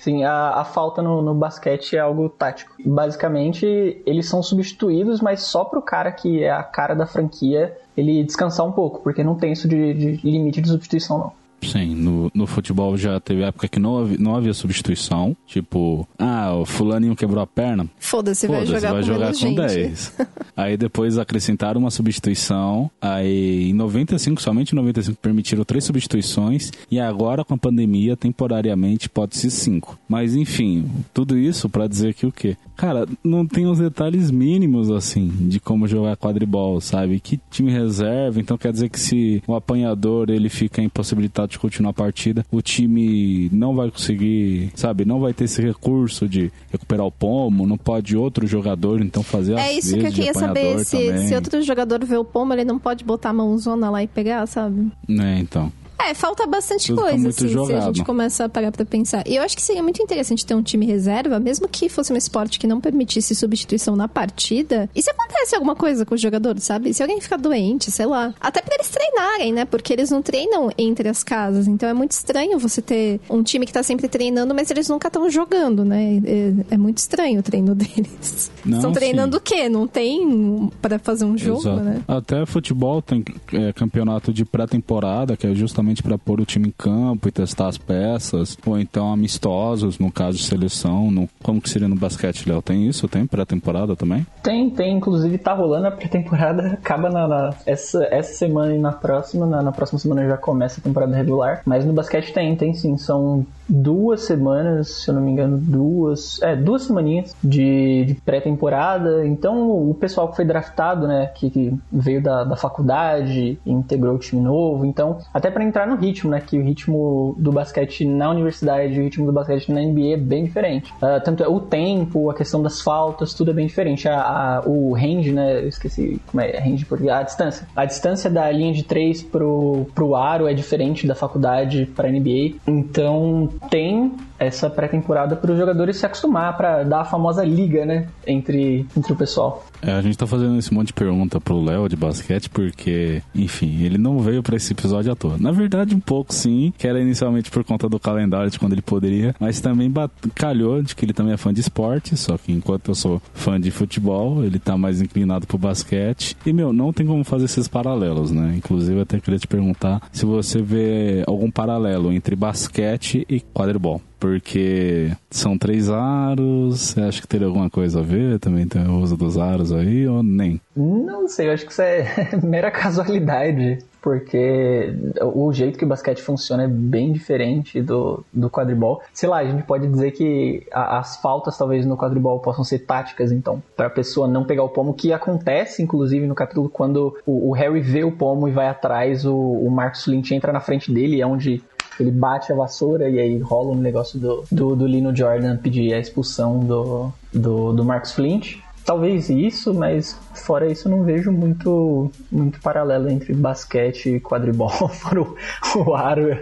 Sim, a, a falta no, no basquete é algo tático. Basicamente, eles são substituídos, mas só pro cara que é a cara da franquia ele descansar um pouco, porque não tem isso de, de limite de substituição, não. Sim, no, no futebol já teve época que não havia, não havia substituição. Tipo, ah, o fulaninho quebrou a perna. Foda-se, vai Foda-se, jogar vai com jogar com gente. 10. [LAUGHS] aí depois acrescentaram uma substituição. Aí em 95, somente em 95, permitiram três substituições. E agora com a pandemia, temporariamente, pode ser cinco. Mas enfim, tudo isso pra dizer que o quê? Cara, não tem os detalhes mínimos assim de como jogar quadribol, sabe? Que time reserva, então quer dizer que se o apanhador ele fica impossibilitado de continuar a partida, o time não vai conseguir, sabe? Não vai ter esse recurso de recuperar o pomo, não pode outro jogador então fazer É isso que eu queria saber. Se, se outro jogador vê o pomo, ele não pode botar a mãozona lá e pegar, sabe? É, então. É, falta bastante Tudo coisa, assim, se a jogado. gente começa a parar pra pensar. E eu acho que seria muito interessante ter um time reserva, mesmo que fosse um esporte que não permitisse substituição na partida. E se acontece alguma coisa com o jogador, sabe? Se alguém ficar doente, sei lá. Até pra eles treinarem, né? Porque eles não treinam entre as casas. Então é muito estranho você ter um time que tá sempre treinando, mas eles nunca estão jogando, né? É, é muito estranho o treino [LAUGHS] deles. Não, Estão treinando sim. o quê? Não tem pra fazer um jogo, Exato. né? Até futebol tem é, campeonato de pré-temporada, que é justamente para pôr o time em campo e testar as peças, ou então amistosos, no caso de seleção. No, como que seria no basquete, Léo? Tem isso? Tem pré-temporada também? Tem, tem, inclusive tá rolando a pré-temporada, acaba na, na- essa, essa semana e na próxima, na, na próxima semana já começa a temporada regular, mas no basquete tem, tem sim, são duas semanas, se eu não me engano, duas, é, duas semaninhas de, de pré-temporada, então o pessoal que foi draftado, né, que, que veio da, da faculdade, integrou o time novo, então, até pra entrar no ritmo, né, que o ritmo do basquete na universidade e o ritmo do basquete na NBA é bem diferente. Ah, tanto é o tempo, a questão das faltas, tudo é bem diferente. A, a- o range, né, eu esqueci como é, range por a distância. A distância da linha de três pro, pro aro é diferente da faculdade pra NBA. Então, tem essa pré-temporada para os jogadores se acostumar para dar a famosa liga, né, entre, entre o pessoal. É, a gente tá fazendo esse monte de pergunta pro Léo de basquete porque, enfim, ele não veio pra esse episódio à toa. Na verdade, um pouco sim, que era inicialmente por conta do calendário de quando ele poderia, mas também calhou de que ele também é fã de esporte, só que enquanto eu sou fã de futebol, ele tá mais inclinado pro basquete. E, meu, não tem como fazer esses paralelos, né? Inclusive, eu até queria te perguntar se você vê algum paralelo entre basquete e quadribol. Porque são três aros, você acha que teria alguma coisa a ver? Também tem o uso dos aros aí, ou nem? Não sei, eu acho que isso é [LAUGHS] mera casualidade, porque o jeito que o basquete funciona é bem diferente do, do quadribol. Sei lá, a gente pode dizer que a- as faltas talvez no quadribol possam ser táticas, então, para a pessoa não pegar o pomo, que acontece inclusive no capítulo quando o, o Harry vê o pomo e vai atrás, o, o Marcus Lynch entra na frente dele, é onde ele bate a vassoura e aí rola um negócio do, do, do Lino Jordan pedir a expulsão do, do, do Marcus Flint. Talvez isso, mas fora isso não vejo muito, muito paralelo entre basquete e quadribol, [LAUGHS] fora o, o aro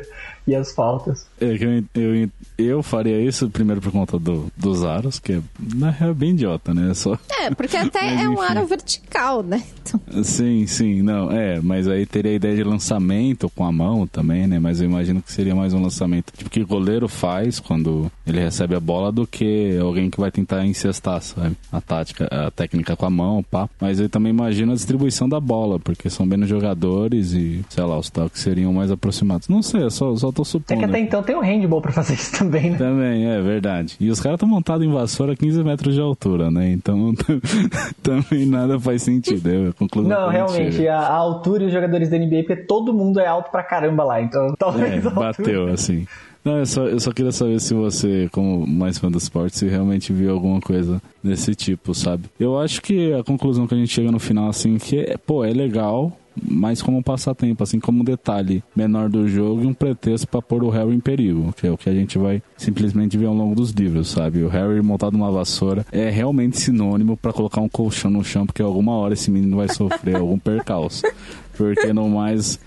e as faltas. É, eu, eu, eu faria isso primeiro por conta do, dos aros, que é, na real é bem idiota, né? Só... É, porque até [LAUGHS] mas, é um aro vertical, né? Então... Sim, sim, não, é, mas aí teria a ideia de lançamento com a mão também, né? Mas eu imagino que seria mais um lançamento, tipo, que o goleiro faz quando ele recebe a bola do que alguém que vai tentar incestar, sabe? A tática, a técnica com a mão, pá. Mas eu também imagino a distribuição da bola, porque são menos jogadores e, sei lá, os toques seriam mais aproximados. Não sei, eu só, só tô supondo. É que até então tem o handball pra fazer isso também, né? Também, é verdade. E os caras estão montados em vassoura a 15 metros de altura, né? Então [LAUGHS] também nada faz sentido. Concluo Não, realmente, a, a, altura e os jogadores da NBA, porque todo mundo é alto pra caramba lá, então [LAUGHS] talvez. É, bateu, assim. Não, eu só, eu só queria saber se você, como mais fã do esporte, se realmente viu alguma coisa desse tipo, sabe? Eu acho que a conclusão que a gente chega no final, assim, que é, pô, é legal, mas como um passatempo, assim como um detalhe menor do jogo e um pretexto para pôr o Harry em perigo, que é o que a gente vai simplesmente ver ao longo dos livros, sabe? O Harry montado numa vassoura é realmente sinônimo para colocar um colchão no chão, porque alguma hora esse menino vai sofrer [LAUGHS] algum percalço. Porque no mais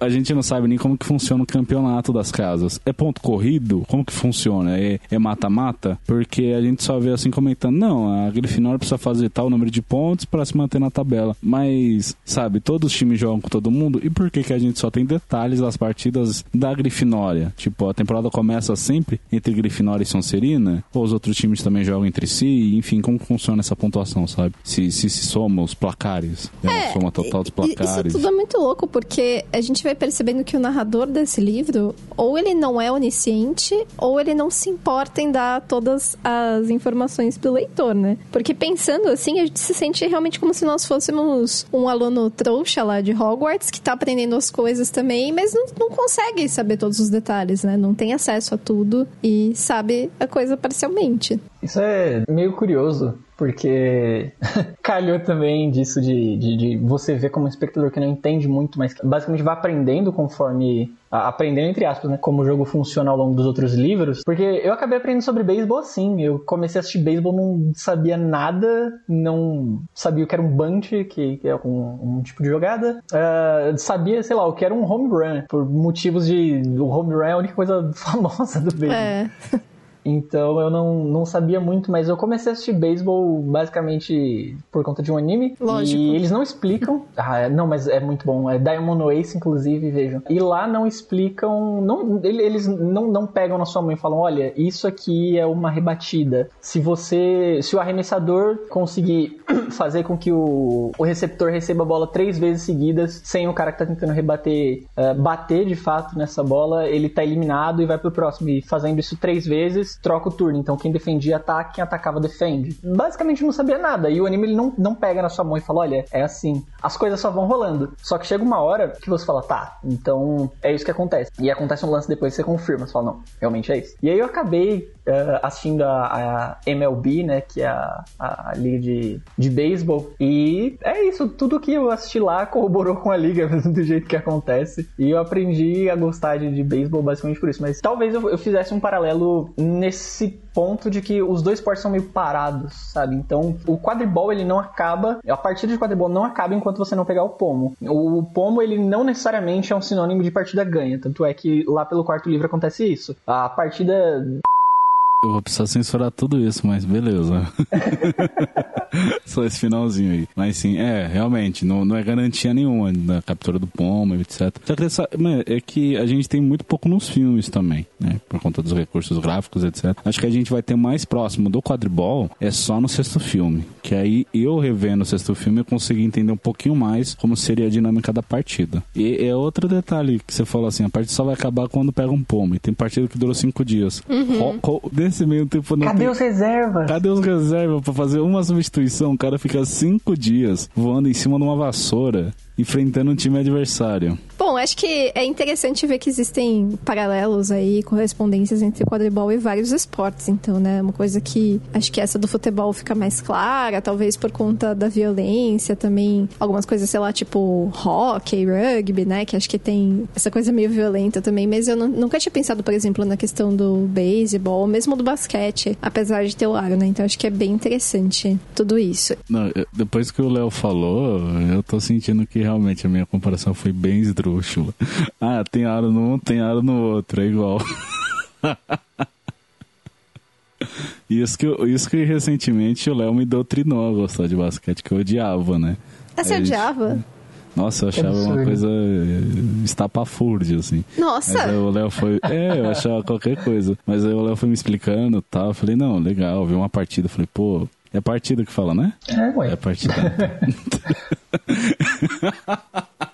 a gente não sabe nem como que funciona o campeonato das casas. É ponto corrido? Como que funciona? É, é mata-mata? É Porque a gente só vê assim comentando, não, a Grifinória precisa fazer tal número de pontos para se manter na tabela. Mas, sabe, todos os times jogam com todo mundo. E por que que a gente só tem detalhes das partidas da Grifinória? Tipo, a temporada começa sempre entre Grifinória e Sonserina? Ou os outros times também jogam entre si? Enfim, como funciona essa pontuação, sabe? Se se, se soma os placares, né? é, soma total dos placares. Isso tudo é muito louco, porque a gente vai percebendo que o narrador desse livro, ou ele não é onisciente, ou ele não se importa em dar todas as informações pro leitor, né? Porque pensando assim, a gente se sente realmente como se nós fôssemos um aluno trouxa lá de Hogwarts, que tá aprendendo as coisas também, mas não, não consegue saber todos os detalhes, né? Não tem acesso a tudo e sabe a coisa parcialmente. Isso é meio curioso, porque [LAUGHS] calhou também disso de, de, de, você ver como um espectador que não entende muito, mas basicamente vai aprendendo conforme. Aprendendo, entre aspas, né? Como o jogo funciona ao longo dos outros livros. Porque eu acabei aprendendo sobre beisebol assim. Eu comecei a assistir beisebol, não sabia nada, não sabia o que era um bunt, que, que é um, um, tipo de jogada. Uh, sabia, sei lá, o que era um home run, por motivos de. O home run é a única coisa [LAUGHS] famosa do beisebol. É. [LAUGHS] Então eu não, não sabia muito, mas eu comecei a assistir beisebol basicamente por conta de um anime. Lógico. E eles não explicam. [LAUGHS] Ah, não, mas é muito bom. É Diamond Ace, inclusive, vejam. E lá não explicam. Não, eles não, não pegam na sua mão e falam: olha, isso aqui é uma rebatida. Se você. Se o arremessador conseguir [CLEARS THROAT] fazer com que o, o receptor receba a bola três vezes seguidas, sem o cara que tá tentando rebater uh, bater de fato nessa bola, ele tá eliminado e vai pro próximo. E fazendo isso três vezes, troca o turno. Então quem defendia ataca, quem atacava defende. Basicamente não sabia nada. E o anime ele não, não pega na sua mão e fala: olha, é assim. As coisas só vão rolando. Só que chega uma hora que você fala: tá, então é isso que acontece. E acontece um lance depois você confirma. Você fala: não, realmente é isso. E aí eu acabei assistindo a, a, MLB, né, que é a, a, a liga de, de beisebol. E é isso, tudo que eu assisti lá corroborou com a liga [LAUGHS] do jeito que acontece. E eu aprendi a gostar de, de beisebol basicamente por isso. Mas talvez eu, eu fizesse um paralelo nesse ponto de que os dois esportes são meio parados, sabe? Então, o quadribol ele não acaba, a partida de quadribol não acaba enquanto você não pegar o pomo. O pomo ele não necessariamente é um sinônimo de partida ganha, tanto é que lá pelo quarto livro acontece isso. A partida eu vou precisar censurar tudo isso, mas beleza. [LAUGHS] Só esse finalzinho aí. Mas sim, é, realmente, não, não é garantia nenhuma da captura do pomo, etc. Só que essa, é que a gente tem muito pouco nos filmes também, né? Por conta dos recursos gráficos, etc. Acho que a gente vai ter mais próximo do quadribol é só no sexto filme. Que aí eu revendo o sexto filme eu consegui entender um pouquinho mais como seria a dinâmica da partida. E é outro detalhe que você falou assim: a partida só vai acabar quando pega um pomo. E tem partida que durou cinco dias. Uhum nesse meio tempo não Cadê tem... os reservas? Cadê os reservas pra fazer uma substituição? O cara fica cinco dias voando em cima de uma vassoura enfrentando um time adversário. Acho que é interessante ver que existem paralelos aí, correspondências entre quadribol e vários esportes, então, né? Uma coisa que acho que essa do futebol fica mais clara, talvez por conta da violência também. Algumas coisas, sei lá, tipo hockey, rugby, né? Que acho que tem essa coisa meio violenta também, mas eu nunca tinha pensado, por exemplo, na questão do beisebol, mesmo do basquete, apesar de ter o aro, né? Então acho que é bem interessante tudo isso. Não, depois que o Léo falou, eu tô sentindo que realmente a minha comparação foi bem esdrúxula. Chula. Ah, tem aro no um, tem aro no outro, é igual. Isso que, isso que recentemente o Léo me doutrinou a gostar de basquete, que eu odiava, né? Ah, você Aí a gente- odiava? Nossa, eu achava uma coisa eh, estapafúrdia, assim. Nossa! Mas aí o Léo foi. [LAUGHS] É, eu achava qualquer coisa. Mas aí o Léo foi me explicando e tal. Eu falei, não, legal, vi uma partida. Eu falei, pô, é partida que fala, né? É, ué. É partida. [LAUGHS]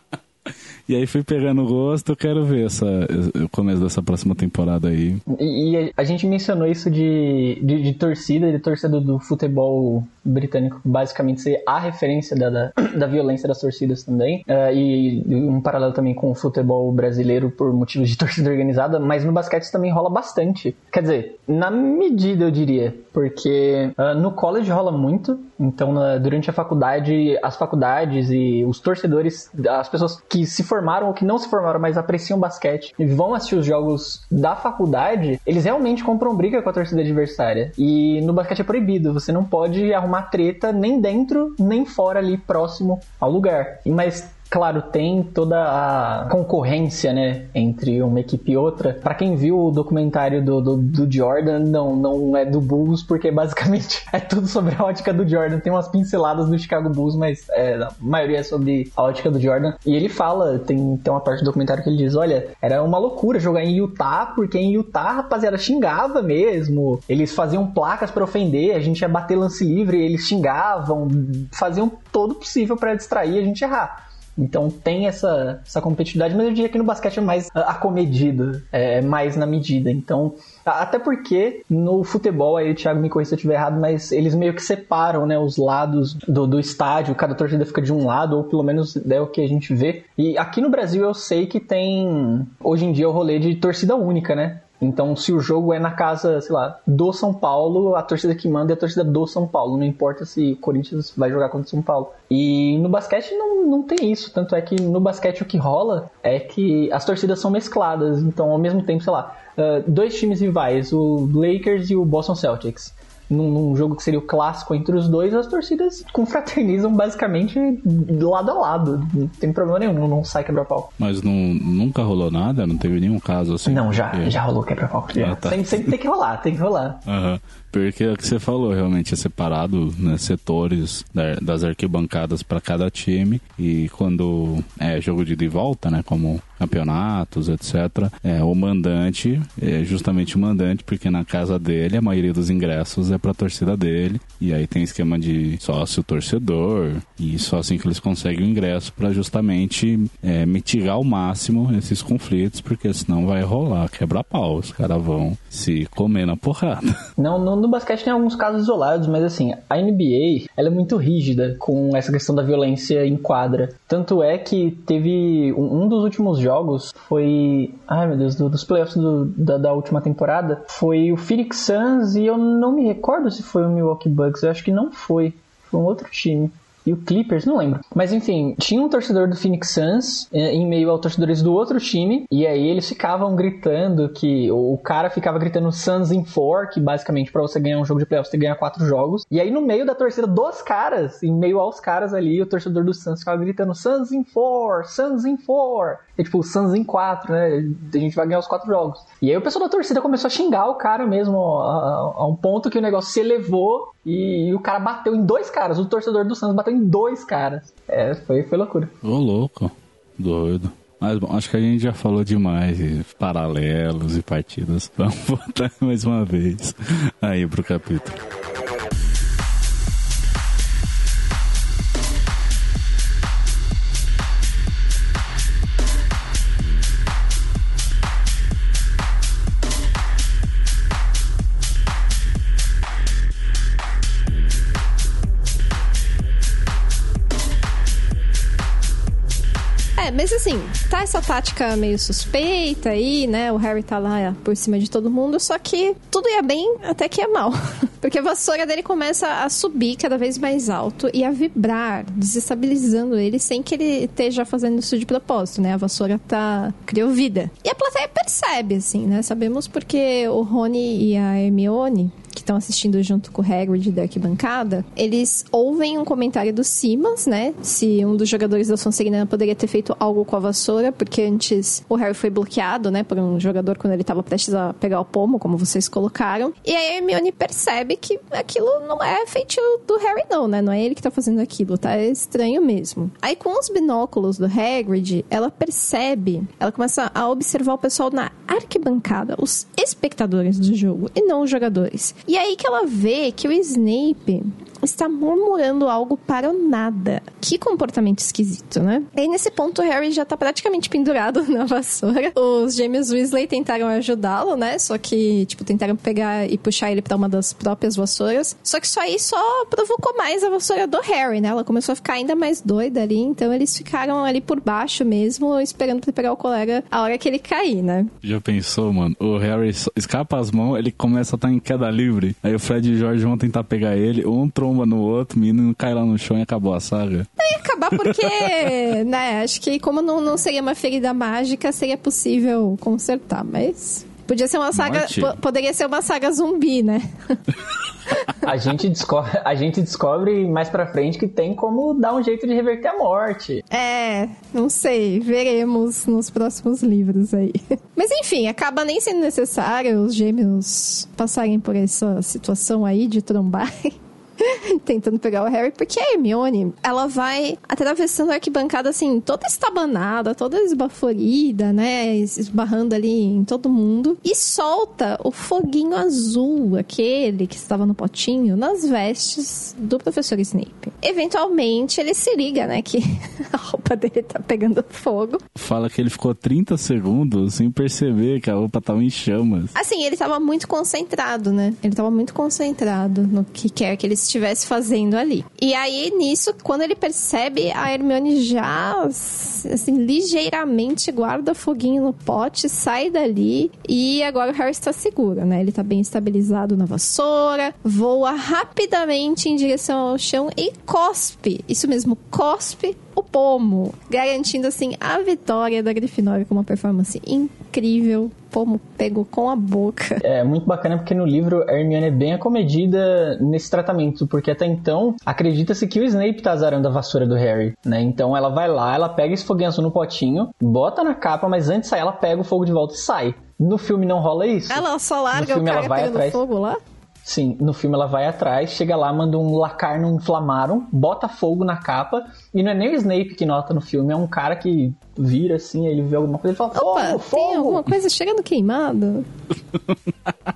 e aí fui pegando o gosto, eu quero ver essa, o começo dessa próxima temporada aí. E, e a gente mencionou isso de, de, de torcida, de torcida do futebol britânico, basicamente ser a referência da, da, [CLEARS THROAT] da violência das torcidas também. Ah, e um paralelo também com o futebol brasileiro por motivos de [LAUGHS] torcida organizada, mas no basquete isso também rola bastante. Quer dizer, na medida eu diria, porque ah, no college rola muito, então na- durante a faculdade, as faculdades e os torcedores, as pessoas que se formaram ou que não se formaram, mas apreciam basquete e vão assistir os jogos da faculdade, eles realmente compram briga com a torcida adversária. E no basquete é proibido, você não pode arrumar treta nem dentro, nem fora ali próximo ao lugar. Mas Claro, tem toda a concorrência, né, entre uma equipe e outra. Pra quem viu o documentário do, do, do Jordan, não, não é do Bulls, porque basicamente [LAUGHS] é tudo sobre a ótica do Jordan. Tem umas pinceladas do Chicago Bulls, mas é, a maioria é sobre a ótica do Jordan. E ele fala, tem, tem uma parte do documentário que ele diz, olha, era uma loucura jogar em Utah, porque em Utah, rapaziada, xingava mesmo. Eles faziam placas pra ofender, a gente ia bater lance livre, eles xingavam, faziam todo possível pra distrair a gente errar. Então tem essa, essa competitividade, mas eu diria que no basquete é mais acomedido, é mais na medida. Então, até porque no futebol, aí o Thiago me corrija se eu estiver errado, mas eles meio que separam né, os lados do, do estádio, cada torcida fica de um lado, ou pelo menos é o que a gente vê. E aqui no Brasil eu sei que tem, hoje em dia, o rolê de torcida única, né? Então, se o jogo é na casa, sei lá, do São Paulo, a torcida que manda é a torcida do São Paulo. Não importa se o Corinthians vai jogar contra o São Paulo. E no basquete não, não tem isso. Tanto é que no basquete o que rola é que as torcidas são mescladas. Então, ao mesmo tempo, sei lá, ah, dois times rivais, o Lakers e o Boston Celtics. Num, num jogo que seria o clássico entre os dois, as torcidas confraternizam basicamente lado a lado. Não tem problema nenhum, não sai quebra-pau. Mas não, nunca rolou nada? Não teve nenhum caso assim? Não, já, Porque- já rolou quebra-pau. Ah, tá. sempre, sempre tem que rolar, tem que rolar. Aham. Porque é o que você falou, realmente é separado, né, setores da- das arquibancadas para cada time. E quando é jogo de ida e volta, né, como campeonatos, etc, é o mandante é justamente o mandante porque na casa dele a maioria dos ingressos é para torcida dele. E aí tem esquema de sócio torcedor e só assim que eles conseguem o ingresso para justamente é, mitigar ao máximo esses conflitos porque senão vai rolar quebra-pau, os caras vão se comer na porrada. Não, no, no basquete tem alguns casos isolados, mas assim, a NBA ela é muito rígida com essa questão da violência em quadra. Tanto é que teve um, um dos últimos jogos foi, ai meu Deus, do- dos playoffs do- da, da última temporada, foi o Phoenix Suns e eu não me recordo se foi o Milwaukee Bucks, eu acho que não foi, foi um outro time. E o Clippers, não lembro. Mas enfim, tinha um torcedor do Phoenix Suns eh, em meio aos torcedores do outro time. E aí eles ficavam gritando que. O cara ficava gritando Suns in 4, que basicamente pra você ganhar um jogo de playoffs você ganha quatro jogos. E aí no meio da torcida dos caras, em meio aos caras ali, o torcedor do Suns ficava gritando Suns in 4, Suns in 4. E tipo, Suns em 4, né? A gente vai ganhar os quatro jogos. E aí o pessoal da torcida começou a xingar o cara mesmo, a, a um ponto que o negócio se elevou e, o cara bateu em dois caras. O torcedor do Santos bateu em dois caras. É, foi, foi loucura. Ô, louco. Doido. Mas bom, acho que a gente já falou demais de paralelos e partidas. [LAUGHS] Vamos voltar mais uma vez aí pro capítulo. Mas assim, tá essa tática meio suspeita aí, né? O Harry tá lá por cima de todo mundo, só que tudo ia bem até que ia mal. [LAUGHS] Porque a vassoura dele começa a subir cada vez mais alto e a vibrar, desestabilizando ele sem que ele esteja fazendo isso de propósito, né? A vassoura tá. criou vida. E a plateia percebe, assim, né? Sabemos porque o Rony e a Hermione que estão assistindo junto com o Hagrid da arquibancada, eles ouvem um comentário do Simas, né? Se um dos jogadores da Sonserina poderia ter feito algo com a vassoura, porque antes o Harry foi bloqueado, né, por um jogador quando ele estava prestes a pegar o pomo, como vocês colocaram. E aí a Hermione percebe que aquilo não é feito do Harry não, né? Não é ele que tá fazendo aquilo, tá? É estranho mesmo. Aí com os binóculos do Hagrid, ela percebe, ela começa a observar o pessoal na arquibancada, os espectadores do jogo e não os jogadores. E aí que ela vê que o Snape está murmurando algo para o nada. Que comportamento esquisito, né? E aí, nesse ponto, Harry já tá praticamente pendurado [LAUGHS] na vassoura. Os gêmeos Weasley tentaram ajudá-lo, né? Só que, tipo, tentaram pegar e puxar ele para uma das próprias vassouras. Só que isso aí só provocou mais a vassoura do Harry, né? Ela começou a ficar ainda mais doida ali. Então, eles ficaram ali por baixo mesmo, esperando pra pegar o colega a hora que ele cair, né? Já pensou, mano? O Harry escapa as mãos, ele começa a estar em queda livre. Aí o Fred e o George vão tentar pegar ele, um tromba no outro, o menino cai lá no chão e acabou a saga. Não ia acabar porque, [LAUGHS] né, acho que como não, não seria uma ferida mágica, seria possível consertar, mas... Podia ser uma saga. Poderia ser uma saga zumbi, né? [LAUGHS] a, gente descobre, a gente descobre mais pra frente que tem como dar um jeito de reverter a morte. É, não sei. Veremos nos próximos livros aí. [LAUGHS] Mas enfim, acaba nem sendo necessário os gêmeos passarem por essa situação aí de trombar. [LAUGHS] tentando pegar o Harry, porque a Hermione, ela vai atravessando a arquibancada assim, toda estabanada, toda esbaforida, né? Esbarrando ali em todo mundo. E solta o foguinho azul, aquele que estava no potinho, nas vestes do professor Snape. Eventualmente, ele se liga, né? Que [LAUGHS] a roupa dele tá pegando fogo. Fala que ele ficou 30 segundos sem perceber que a roupa tava em chamas. Assim, ele tava muito concentrado, né? Ele tava muito concentrado no que quer que ele estivesse fazendo ali. E aí, nisso, quando ele percebe, a Hermione já, assim, ligeiramente guarda foguinho no pote, sai dali e agora o Harry está seguro, né? Ele tá bem estabilizado na vassoura, voa rapidamente em direção ao chão e cospe. Isso mesmo, cospe o pomo, garantindo assim a vitória da Grifinória com uma performance incrível. Pomo pegou com a boca. É muito bacana porque no livro a Hermione é bem acomedida nesse tratamento, porque até então acredita-se que o Snape tá azarando a vassoura do Harry, né? Então ela vai lá, ela pega esse foguinho azul no potinho, bota na capa, mas antes de sair ela pega o fogo de volta e sai. No filme não rola isso. Ela só larga no filme, o cara ela vai atrás... fogo lá? Sim, no filme ela vai atrás, chega lá, manda um Lacarno inflamaram, bota fogo na capa, e não é nem o Snape que nota no filme, é um cara que vira assim, ele vê alguma coisa e fala, fogo, Opa, fogo! Tem alguma coisa chegando queimado.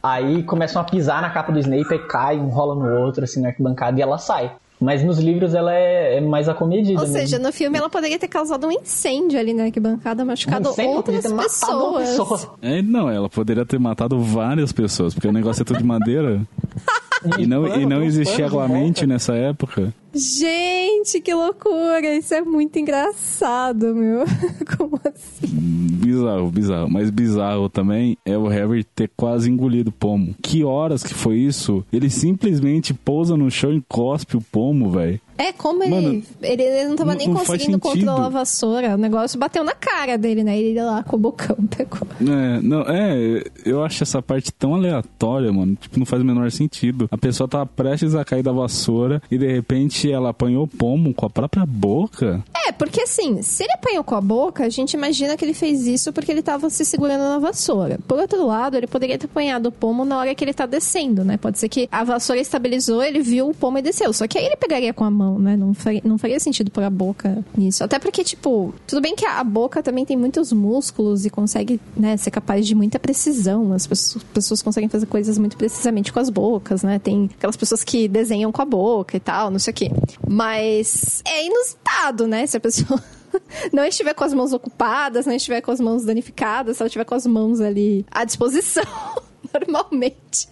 aí começam a pisar na capa do Snape, e cai, um rola no outro, assim, na arquibancada, e ela sai. Mas nos livros ela é, é mais acomedida. Ou seja, no filme ela poderia ter causado um incêndio ali na arquibancada, machucado um outras ter pessoas. Pessoa. É, não, ela poderia ter matado várias pessoas, porque o negócio é tudo de madeira. [LAUGHS] e não, e não existia aguamente nessa época. Gente, que loucura! Isso é muito engraçado, meu. [LAUGHS] Como assim? Bizarro, bizarro. Mas bizarro também é o Harry ter quase engolido o pomo. Que horas que foi isso? Ele simplesmente pousa no chão e cospe o pomo, velho. É, como ele, Mano, ele, ele não tava nem não conseguindo controlar a vassoura. O negócio bateu na cara dele, né? Ele lá com o bocão pegou. É, não, é, eu acho essa parte tão aleatória, mano. Tipo, não faz o menor sentido. A pessoa tava prestes a cair da vassoura e de repente ela apanhou o pomo com a própria boca. É, porque assim, se ele apanhou com a boca, a gente imagina que ele fez isso porque ele tava se segurando na vassoura. Por outro lado, ele poderia ter apanhado o pomo na hora que ele tá descendo, né? Pode ser que a vassoura estabilizou, ele viu o pomo e desceu. Só que aí ele pegaria com a mão né? Não faria, não faria sentido pôr a boca nisso. Até porque, tipo, tudo bem que a boca também tem muitos músculos e consegue, né, ser capaz de muita precisão. As pessoas, pessoas conseguem fazer coisas muito precisamente com as bocas, né? Tem aquelas pessoas que desenham com a boca e tal, não sei o quê. Mas é inusitado, né? Se a pessoa [LAUGHS] não estiver com as mãos ocupadas, não estiver com as mãos danificadas, se ela estiver com as mãos ali à disposição, [LAUGHS] normalmente.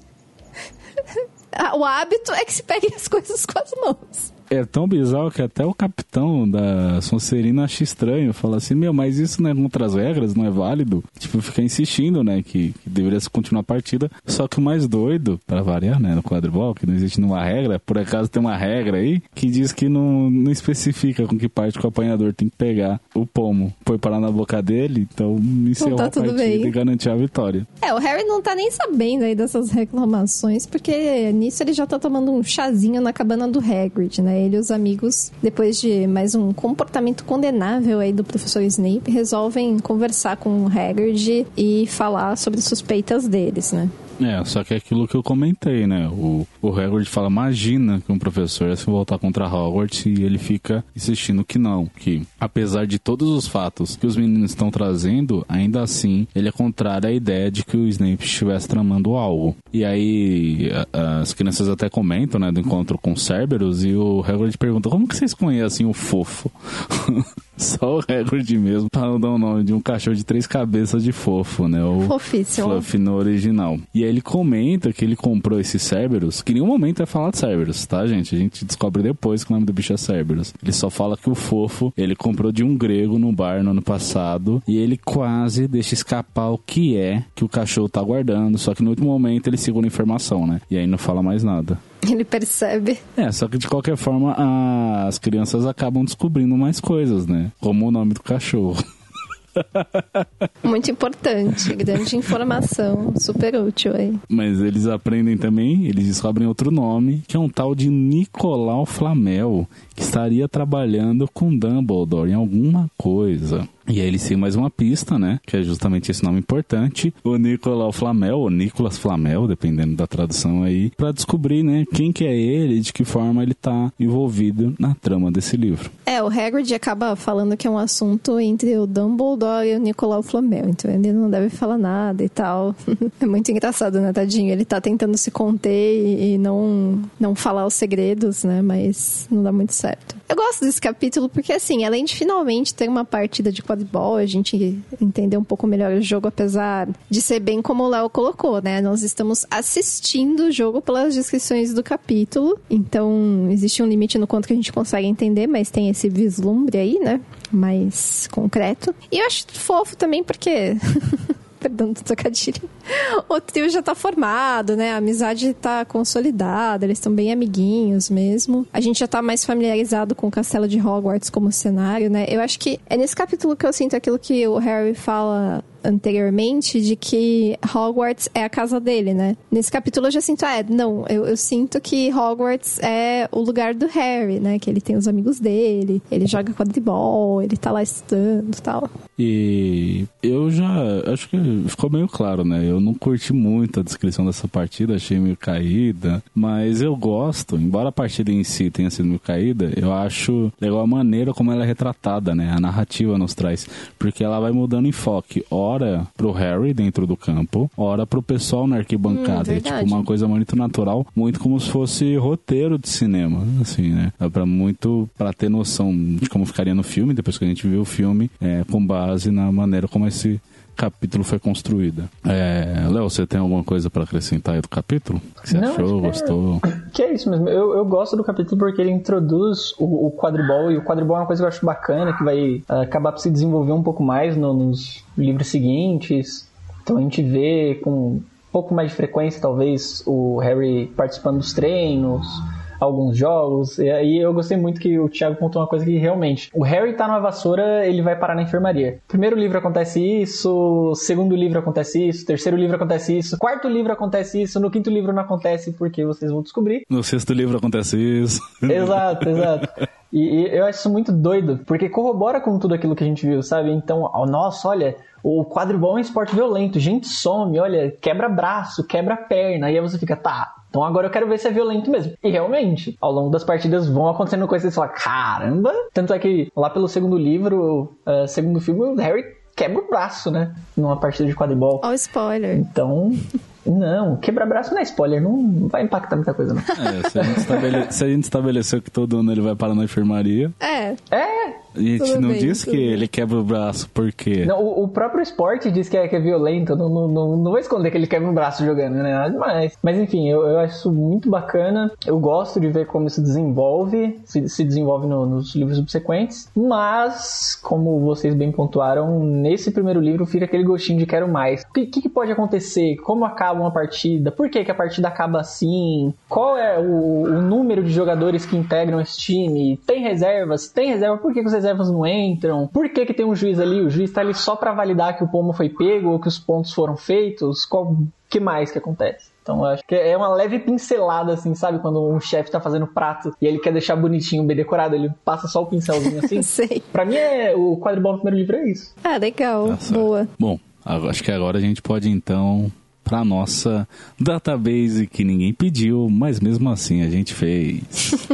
[LAUGHS] o hábito é que se pegue as coisas com as mãos. É tão bizarro que até o capitão da Sonserina acha estranho. Fala assim, meu, mas isso não é contra as regras, não é válido. Tipo, fica insistindo, né, que, que deveria se continuar a partida. Só que o mais doido, para variar, né, no quadribol, que não existe nenhuma regra, por acaso tem uma regra aí que diz que não, não especifica com que parte que o apanhador tem que pegar o pomo. Foi parar na boca dele, então encerrou tá a partida bem. e garantiu a vitória. É, o Harry não tá nem sabendo aí dessas reclamações, porque nisso ele já tá tomando um chazinho na cabana do Hagrid, né? Ele e os amigos, depois de mais um comportamento condenável aí do professor Snape, resolvem conversar com o Hagrid e falar sobre suspeitas deles, né? É, só que é aquilo que eu comentei, né? O, o Hagrid fala, imagina que um professor ia se voltar contra Hogwarts e ele fica insistindo que não, que apesar de todos os fatos que os meninos estão trazendo, ainda assim ele é contrário à ideia de que o Snape estivesse tramando algo. E aí a- as crianças até comentam, né, do encontro com Cerberus e o Hagrid pergunta, como que vocês conhecem o fofo? [LAUGHS] Só o Hagrid mesmo para não dar o nome de um cachorro de três cabeças de fofo, né? O Fofíssimo. Fluff no original. E aí ele comenta que ele comprou esse Cerberus, que em nenhum momento é falar de Cerberus, tá, gente? A gente descobre depois que o nome do bicho é Cerberus. Ele só fala que o fofo ele comprou de um grego no bar no ano passado e ele quase deixa escapar o que é que o cachorro tá guardando, só que no último momento ele segura a informação, né? E aí não fala mais nada. [LAUGHS] Ele percebe. É, só que de qualquer forma a- as crianças acabam descobrindo mais coisas, né? Como o nome do cachorro. [LAUGHS] Muito importante. Grande informação. Super útil aí. Mas eles aprendem também, eles descobrem outro nome, que é um tal de Nicolau Flamel, que estaria trabalhando com Dumbledore em alguma coisa. E aí eles têm mais uma pista, né? Que é justamente esse nome importante. O Nicolau Flamel, ou Nicolas Flamel, dependendo da tradução aí, pra descobrir, né, quem que é ele e de que forma ele tá envolvido na trama desse livro. É, o Hagrid acaba falando que é um assunto entre o Dumbledore e o Nicolau Flamel, então ele não deve falar nada e tal. [LAUGHS] é muito engraçado, né, tadinho? Ele tá tentando se conter e, e não, não falar os segredos, né, mas não dá muito certo. Eu gosto desse capítulo porque, assim, além de finalmente ter uma partida de quadribol, a gente entender um pouco melhor o jogo, apesar de ser bem como o Léo colocou, né? Nós estamos assistindo o jogo pelas descrições do capítulo, então existe um limite no quanto que a gente consegue entender, mas tem esse vislumbre aí, né? Mais concreto. E eu acho fofo também porque. [LAUGHS] [LAUGHS] Perdão do trocadilho. O trio já tá formado, né? A amizade tá consolidada, eles estão bem amiguinhos mesmo. A gente já tá mais familiarizado com o castelo de Hogwarts como cenário, né? Eu acho que é nesse capítulo que eu sinto aquilo que o Harry fala anteriormente de que Hogwarts é a casa dele, né? Nesse capítulo eu já sinto, ah, é, não, eu, eu sinto que Hogwarts é o lugar do Harry, né? Que ele tem os amigos dele, ele joga quadribol, ele tá lá estudando e tal. E eu já acho que ficou meio claro, né? Eu não curti muito a descrição dessa partida, achei meio caída, mas eu gosto, embora a partida em si tenha sido meio caída, eu acho legal a maneira como ela é retratada, né? A narrativa nos traz, porque ela vai mudando enfoque, ora pro Harry dentro do campo, ora pro pessoal na arquibancada, Hum, é tipo uma coisa muito natural, muito como se fosse roteiro de cinema, assim, né? Dá pra muito para ter noção de como ficaria no filme, depois que a gente viu o filme, é, com base na maneira como esse capítulo foi construído. É, Léo, você tem alguma coisa pra acrescentar aí do capítulo? Que você Não, achou? acho que é- Gostou? Que é isso mesmo. Eu, eu gosto do capítulo porque ele introduz o, o quadribol, e o quadribol é uma coisa que eu acho bacana, que vai ah, acabar por se desenvolver um pouco mais no- nos livros seguintes. Então a gente vê com um pouco mais de frequência, talvez, o Harry participando dos treinos, alguns jogos. E aí eu gostei muito que o Thiago contou uma coisa que realmente. O Harry tá numa vassoura, ele vai parar na enfermaria. Primeiro livro acontece isso, segundo livro acontece isso, terceiro livro acontece isso, quarto livro acontece isso, no quinto livro não acontece porque vocês vão descobrir. No sexto livro acontece isso. [LAUGHS] Exato, exato. E, eu acho isso muito doido, porque corrobora com tudo aquilo que a gente viu, sabe? Então, ó, nossa, olha, o quadribol é um esporte violento, gente some, olha, quebra braço, quebra perna, e aí você fica, tá, então agora eu quero ver se é violento mesmo. E realmente, ao longo das partidas vão acontecendo coisas e você fala, caramba! Tanto é que lá pelo segundo livro, eh, segundo filme, o Harry quebra o braço, né? Numa partida de quadribol. Ó, o spoiler. Então, não, quebrar braço não é spoiler, não vai impactar muita coisa, não. É, se a, gente estabele- se a gente estabeleceu que todo ano ele vai parar na enfermaria, É, É, A gente Tudo não bem, disse tudo que bem. ele quebra o braço por quê? Não, o, o próprio esporte diz que é, que é violento, não, não, não, não vou esconder que ele quebra um braço jogando, né? Nada demais. Mas enfim, eu, eu acho isso muito bacana. Eu gosto de ver como isso desenvolve, se, se desenvolve no- nos livros subsequentes. Mas, como vocês bem pontuaram, nesse primeiro livro fica aquele gostinho de quero mais. O que, que, pode acontecer? Como acaba uma partida? Por que, que a partida acaba assim? Qual é o, o número de jogadores que integram esse time? Tem reservas? Se tem reserva, por que, que os reservas não entram? Por que, que tem um juiz ali? O juiz tá ali só pra validar que o pomo foi pego ou que os pontos foram feitos? Qual que mais que acontece? Então eu acho que é uma leve pincelada, assim, sabe? Quando um chefe tá fazendo prato e ele quer deixar bonitinho, bem decorado, ele passa só o pincelzinho assim. [LAUGHS] Sei. pra mim, é, o quadribol no primeiro livro é isso. Ah, legal. Tá. Boa. Bom, acho que agora a gente pode então para nossa database que ninguém pediu, mas mesmo assim a gente fez.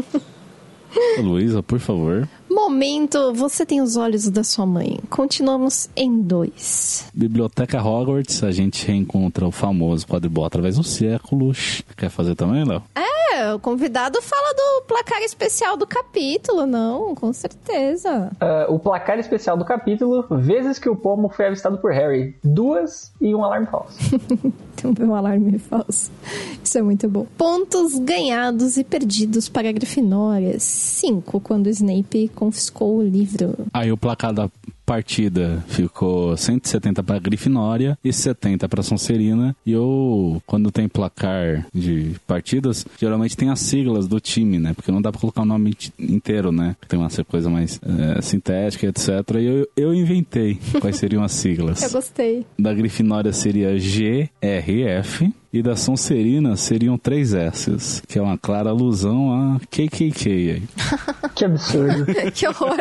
Ô, [LAUGHS] Luísa, por favor. Momento, você tem os olhos da sua mãe. Continuamos em dois. Biblioteca Hogwarts, a gente reencontra o famoso quadribol através dos séculos. Quer fazer também, Léo? É, o convidado fala do placar especial do capítulo, não, com certeza. Ah, o placar especial do capítulo, vezes que o pomo foi avistado por Harry. Duas e um alarme falso. [LAUGHS] Tem um alarme falso. Isso é muito bom. Pontos ganhados e perdidos para a Grifinória. Cinco, quando Snape confiscou o livro. Aí o placar da partida ficou 170 para Grifinória e 70 para Sonserina. E eu, quando tem placar de partidas, geralmente tem as siglas do time, né? Porque não dá para colocar o nome inteiro, né? Tem uma coisa mais é, sintética, etc. E eu, eu inventei quais seriam as siglas. [LAUGHS] Eu gostei. Da Grifinória seria GRF. E da Sonserina seriam três S's, que é uma clara alusão a KKK aí. [LAUGHS] Que absurdo. [LAUGHS] que horror.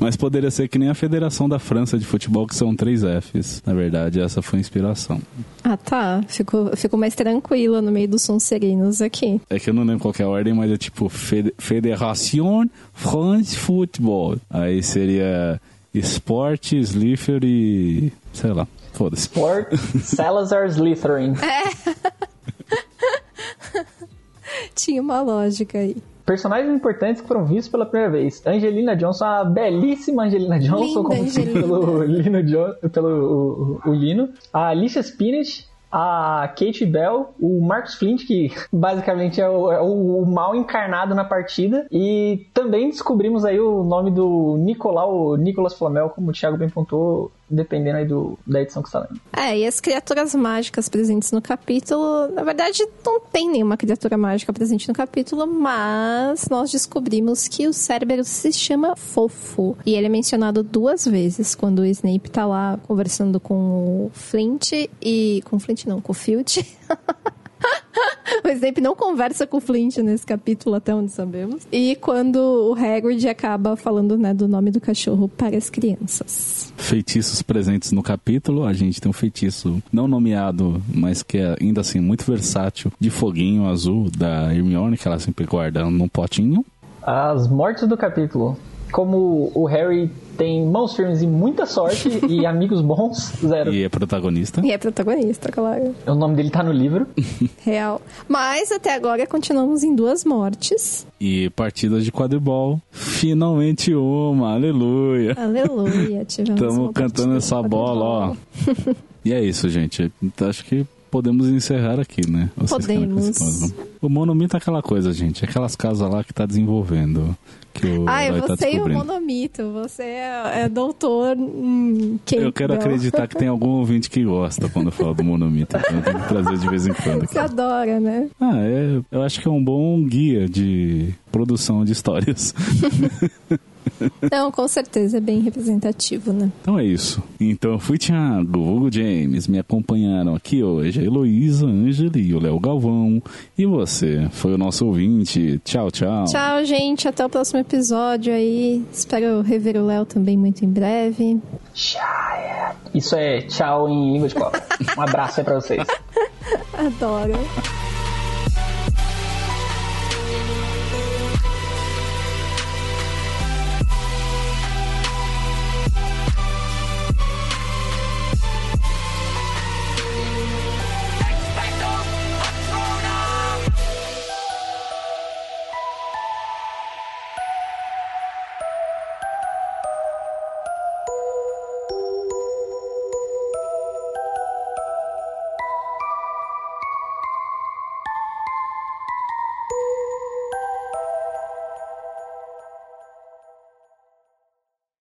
Mas poderia ser que nem a Federação da França de Futebol, que são três Fs. Na verdade, essa foi a inspiração. Ah, tá. Ficou, ficou mais tranquila no meio dos sonserinos aqui. É que eu não lembro qual que é a ordem, mas é tipo Fed- Fédération France Football. Aí seria Esporte, Slipher e. sei lá. Foda-se. Sport Salazar Slytherin. [LAUGHS] Tinha uma lógica aí. Personagens importantes que foram vistos pela primeira vez. Angelina Johnson, a belíssima Angelina Johnson, Linda conhecida Angelina. pelo Lino, Jo- pelo o, o- Lino. A Alicia Spinach, a Kate Bell, o Marcus Flint, que basicamente é o, é o- o mal encarnado na partida. E também descobrimos aí o nome do Nicolau, Nicolas Flamel, como o Thiago bem pontuou, dependendo aí do, da edição que está lendo. É, e as criaturas mágicas presentes no capítulo, na verdade, não tem nenhuma criatura mágica presente no capítulo, mas nós descobrimos que o Cerberus se chama Fofo. E ele é mencionado duas vezes, quando o Snape tá lá conversando com o Flint e... Com o Flint não, com o Filch. [LAUGHS] [LAUGHS] O Snape não conversa com o Flint nesse capítulo, até onde sabemos. E quando o Hagrid acaba falando né, do nome do cachorro para as crianças. Feitiços presentes no capítulo. A gente tem um feitiço não nomeado, mas que é ainda assim muito versátil, de foguinho azul da Hermione, que ela sempre guarda num potinho. As mortes do capítulo. Como o Harry tem mãos firmes e muita sorte e [LAUGHS] amigos bons, zero. E é protagonista. E é protagonista, claro. O nome dele tá no livro. [LAUGHS] Real. Mas até agora continuamos em duas mortes. E partidas de quadribol. Finalmente uma, aleluia. Aleluia. [LAUGHS] Tivemos Estamos cantando essa bola, ó. E é isso, gente. Então, Acho que podemos encerrar aqui, né? Vocês Podemos. O Monomito é aquela coisa, gente. Aquelas casas lá que tá desenvolvendo. Que o Ai, tá você e o monomito. Você é, é doutor em Campbell. Eu quero acreditar que tem algum ouvinte que gosta quando eu falo do Monomito. Então eu tenho que trazer de vez em quando aqui. Você adora, né? Ah, é, eu acho que é um bom guia de produção de histórias. [LAUGHS] Não, com certeza. É bem representativo, né? Então é isso. Então eu fui Thiago, Hugo James, me acompanharam aqui hoje a Heloísa, Ângela e o Léo Galvão. E você foi o nosso ouvinte. Tchau, tchau. Tchau, gente. Até o próximo episódio aí. Espero rever o Léo também muito em breve. Isso é tchau em língua de cobra. Um abraço aí pra vocês. [LAUGHS] Adoro.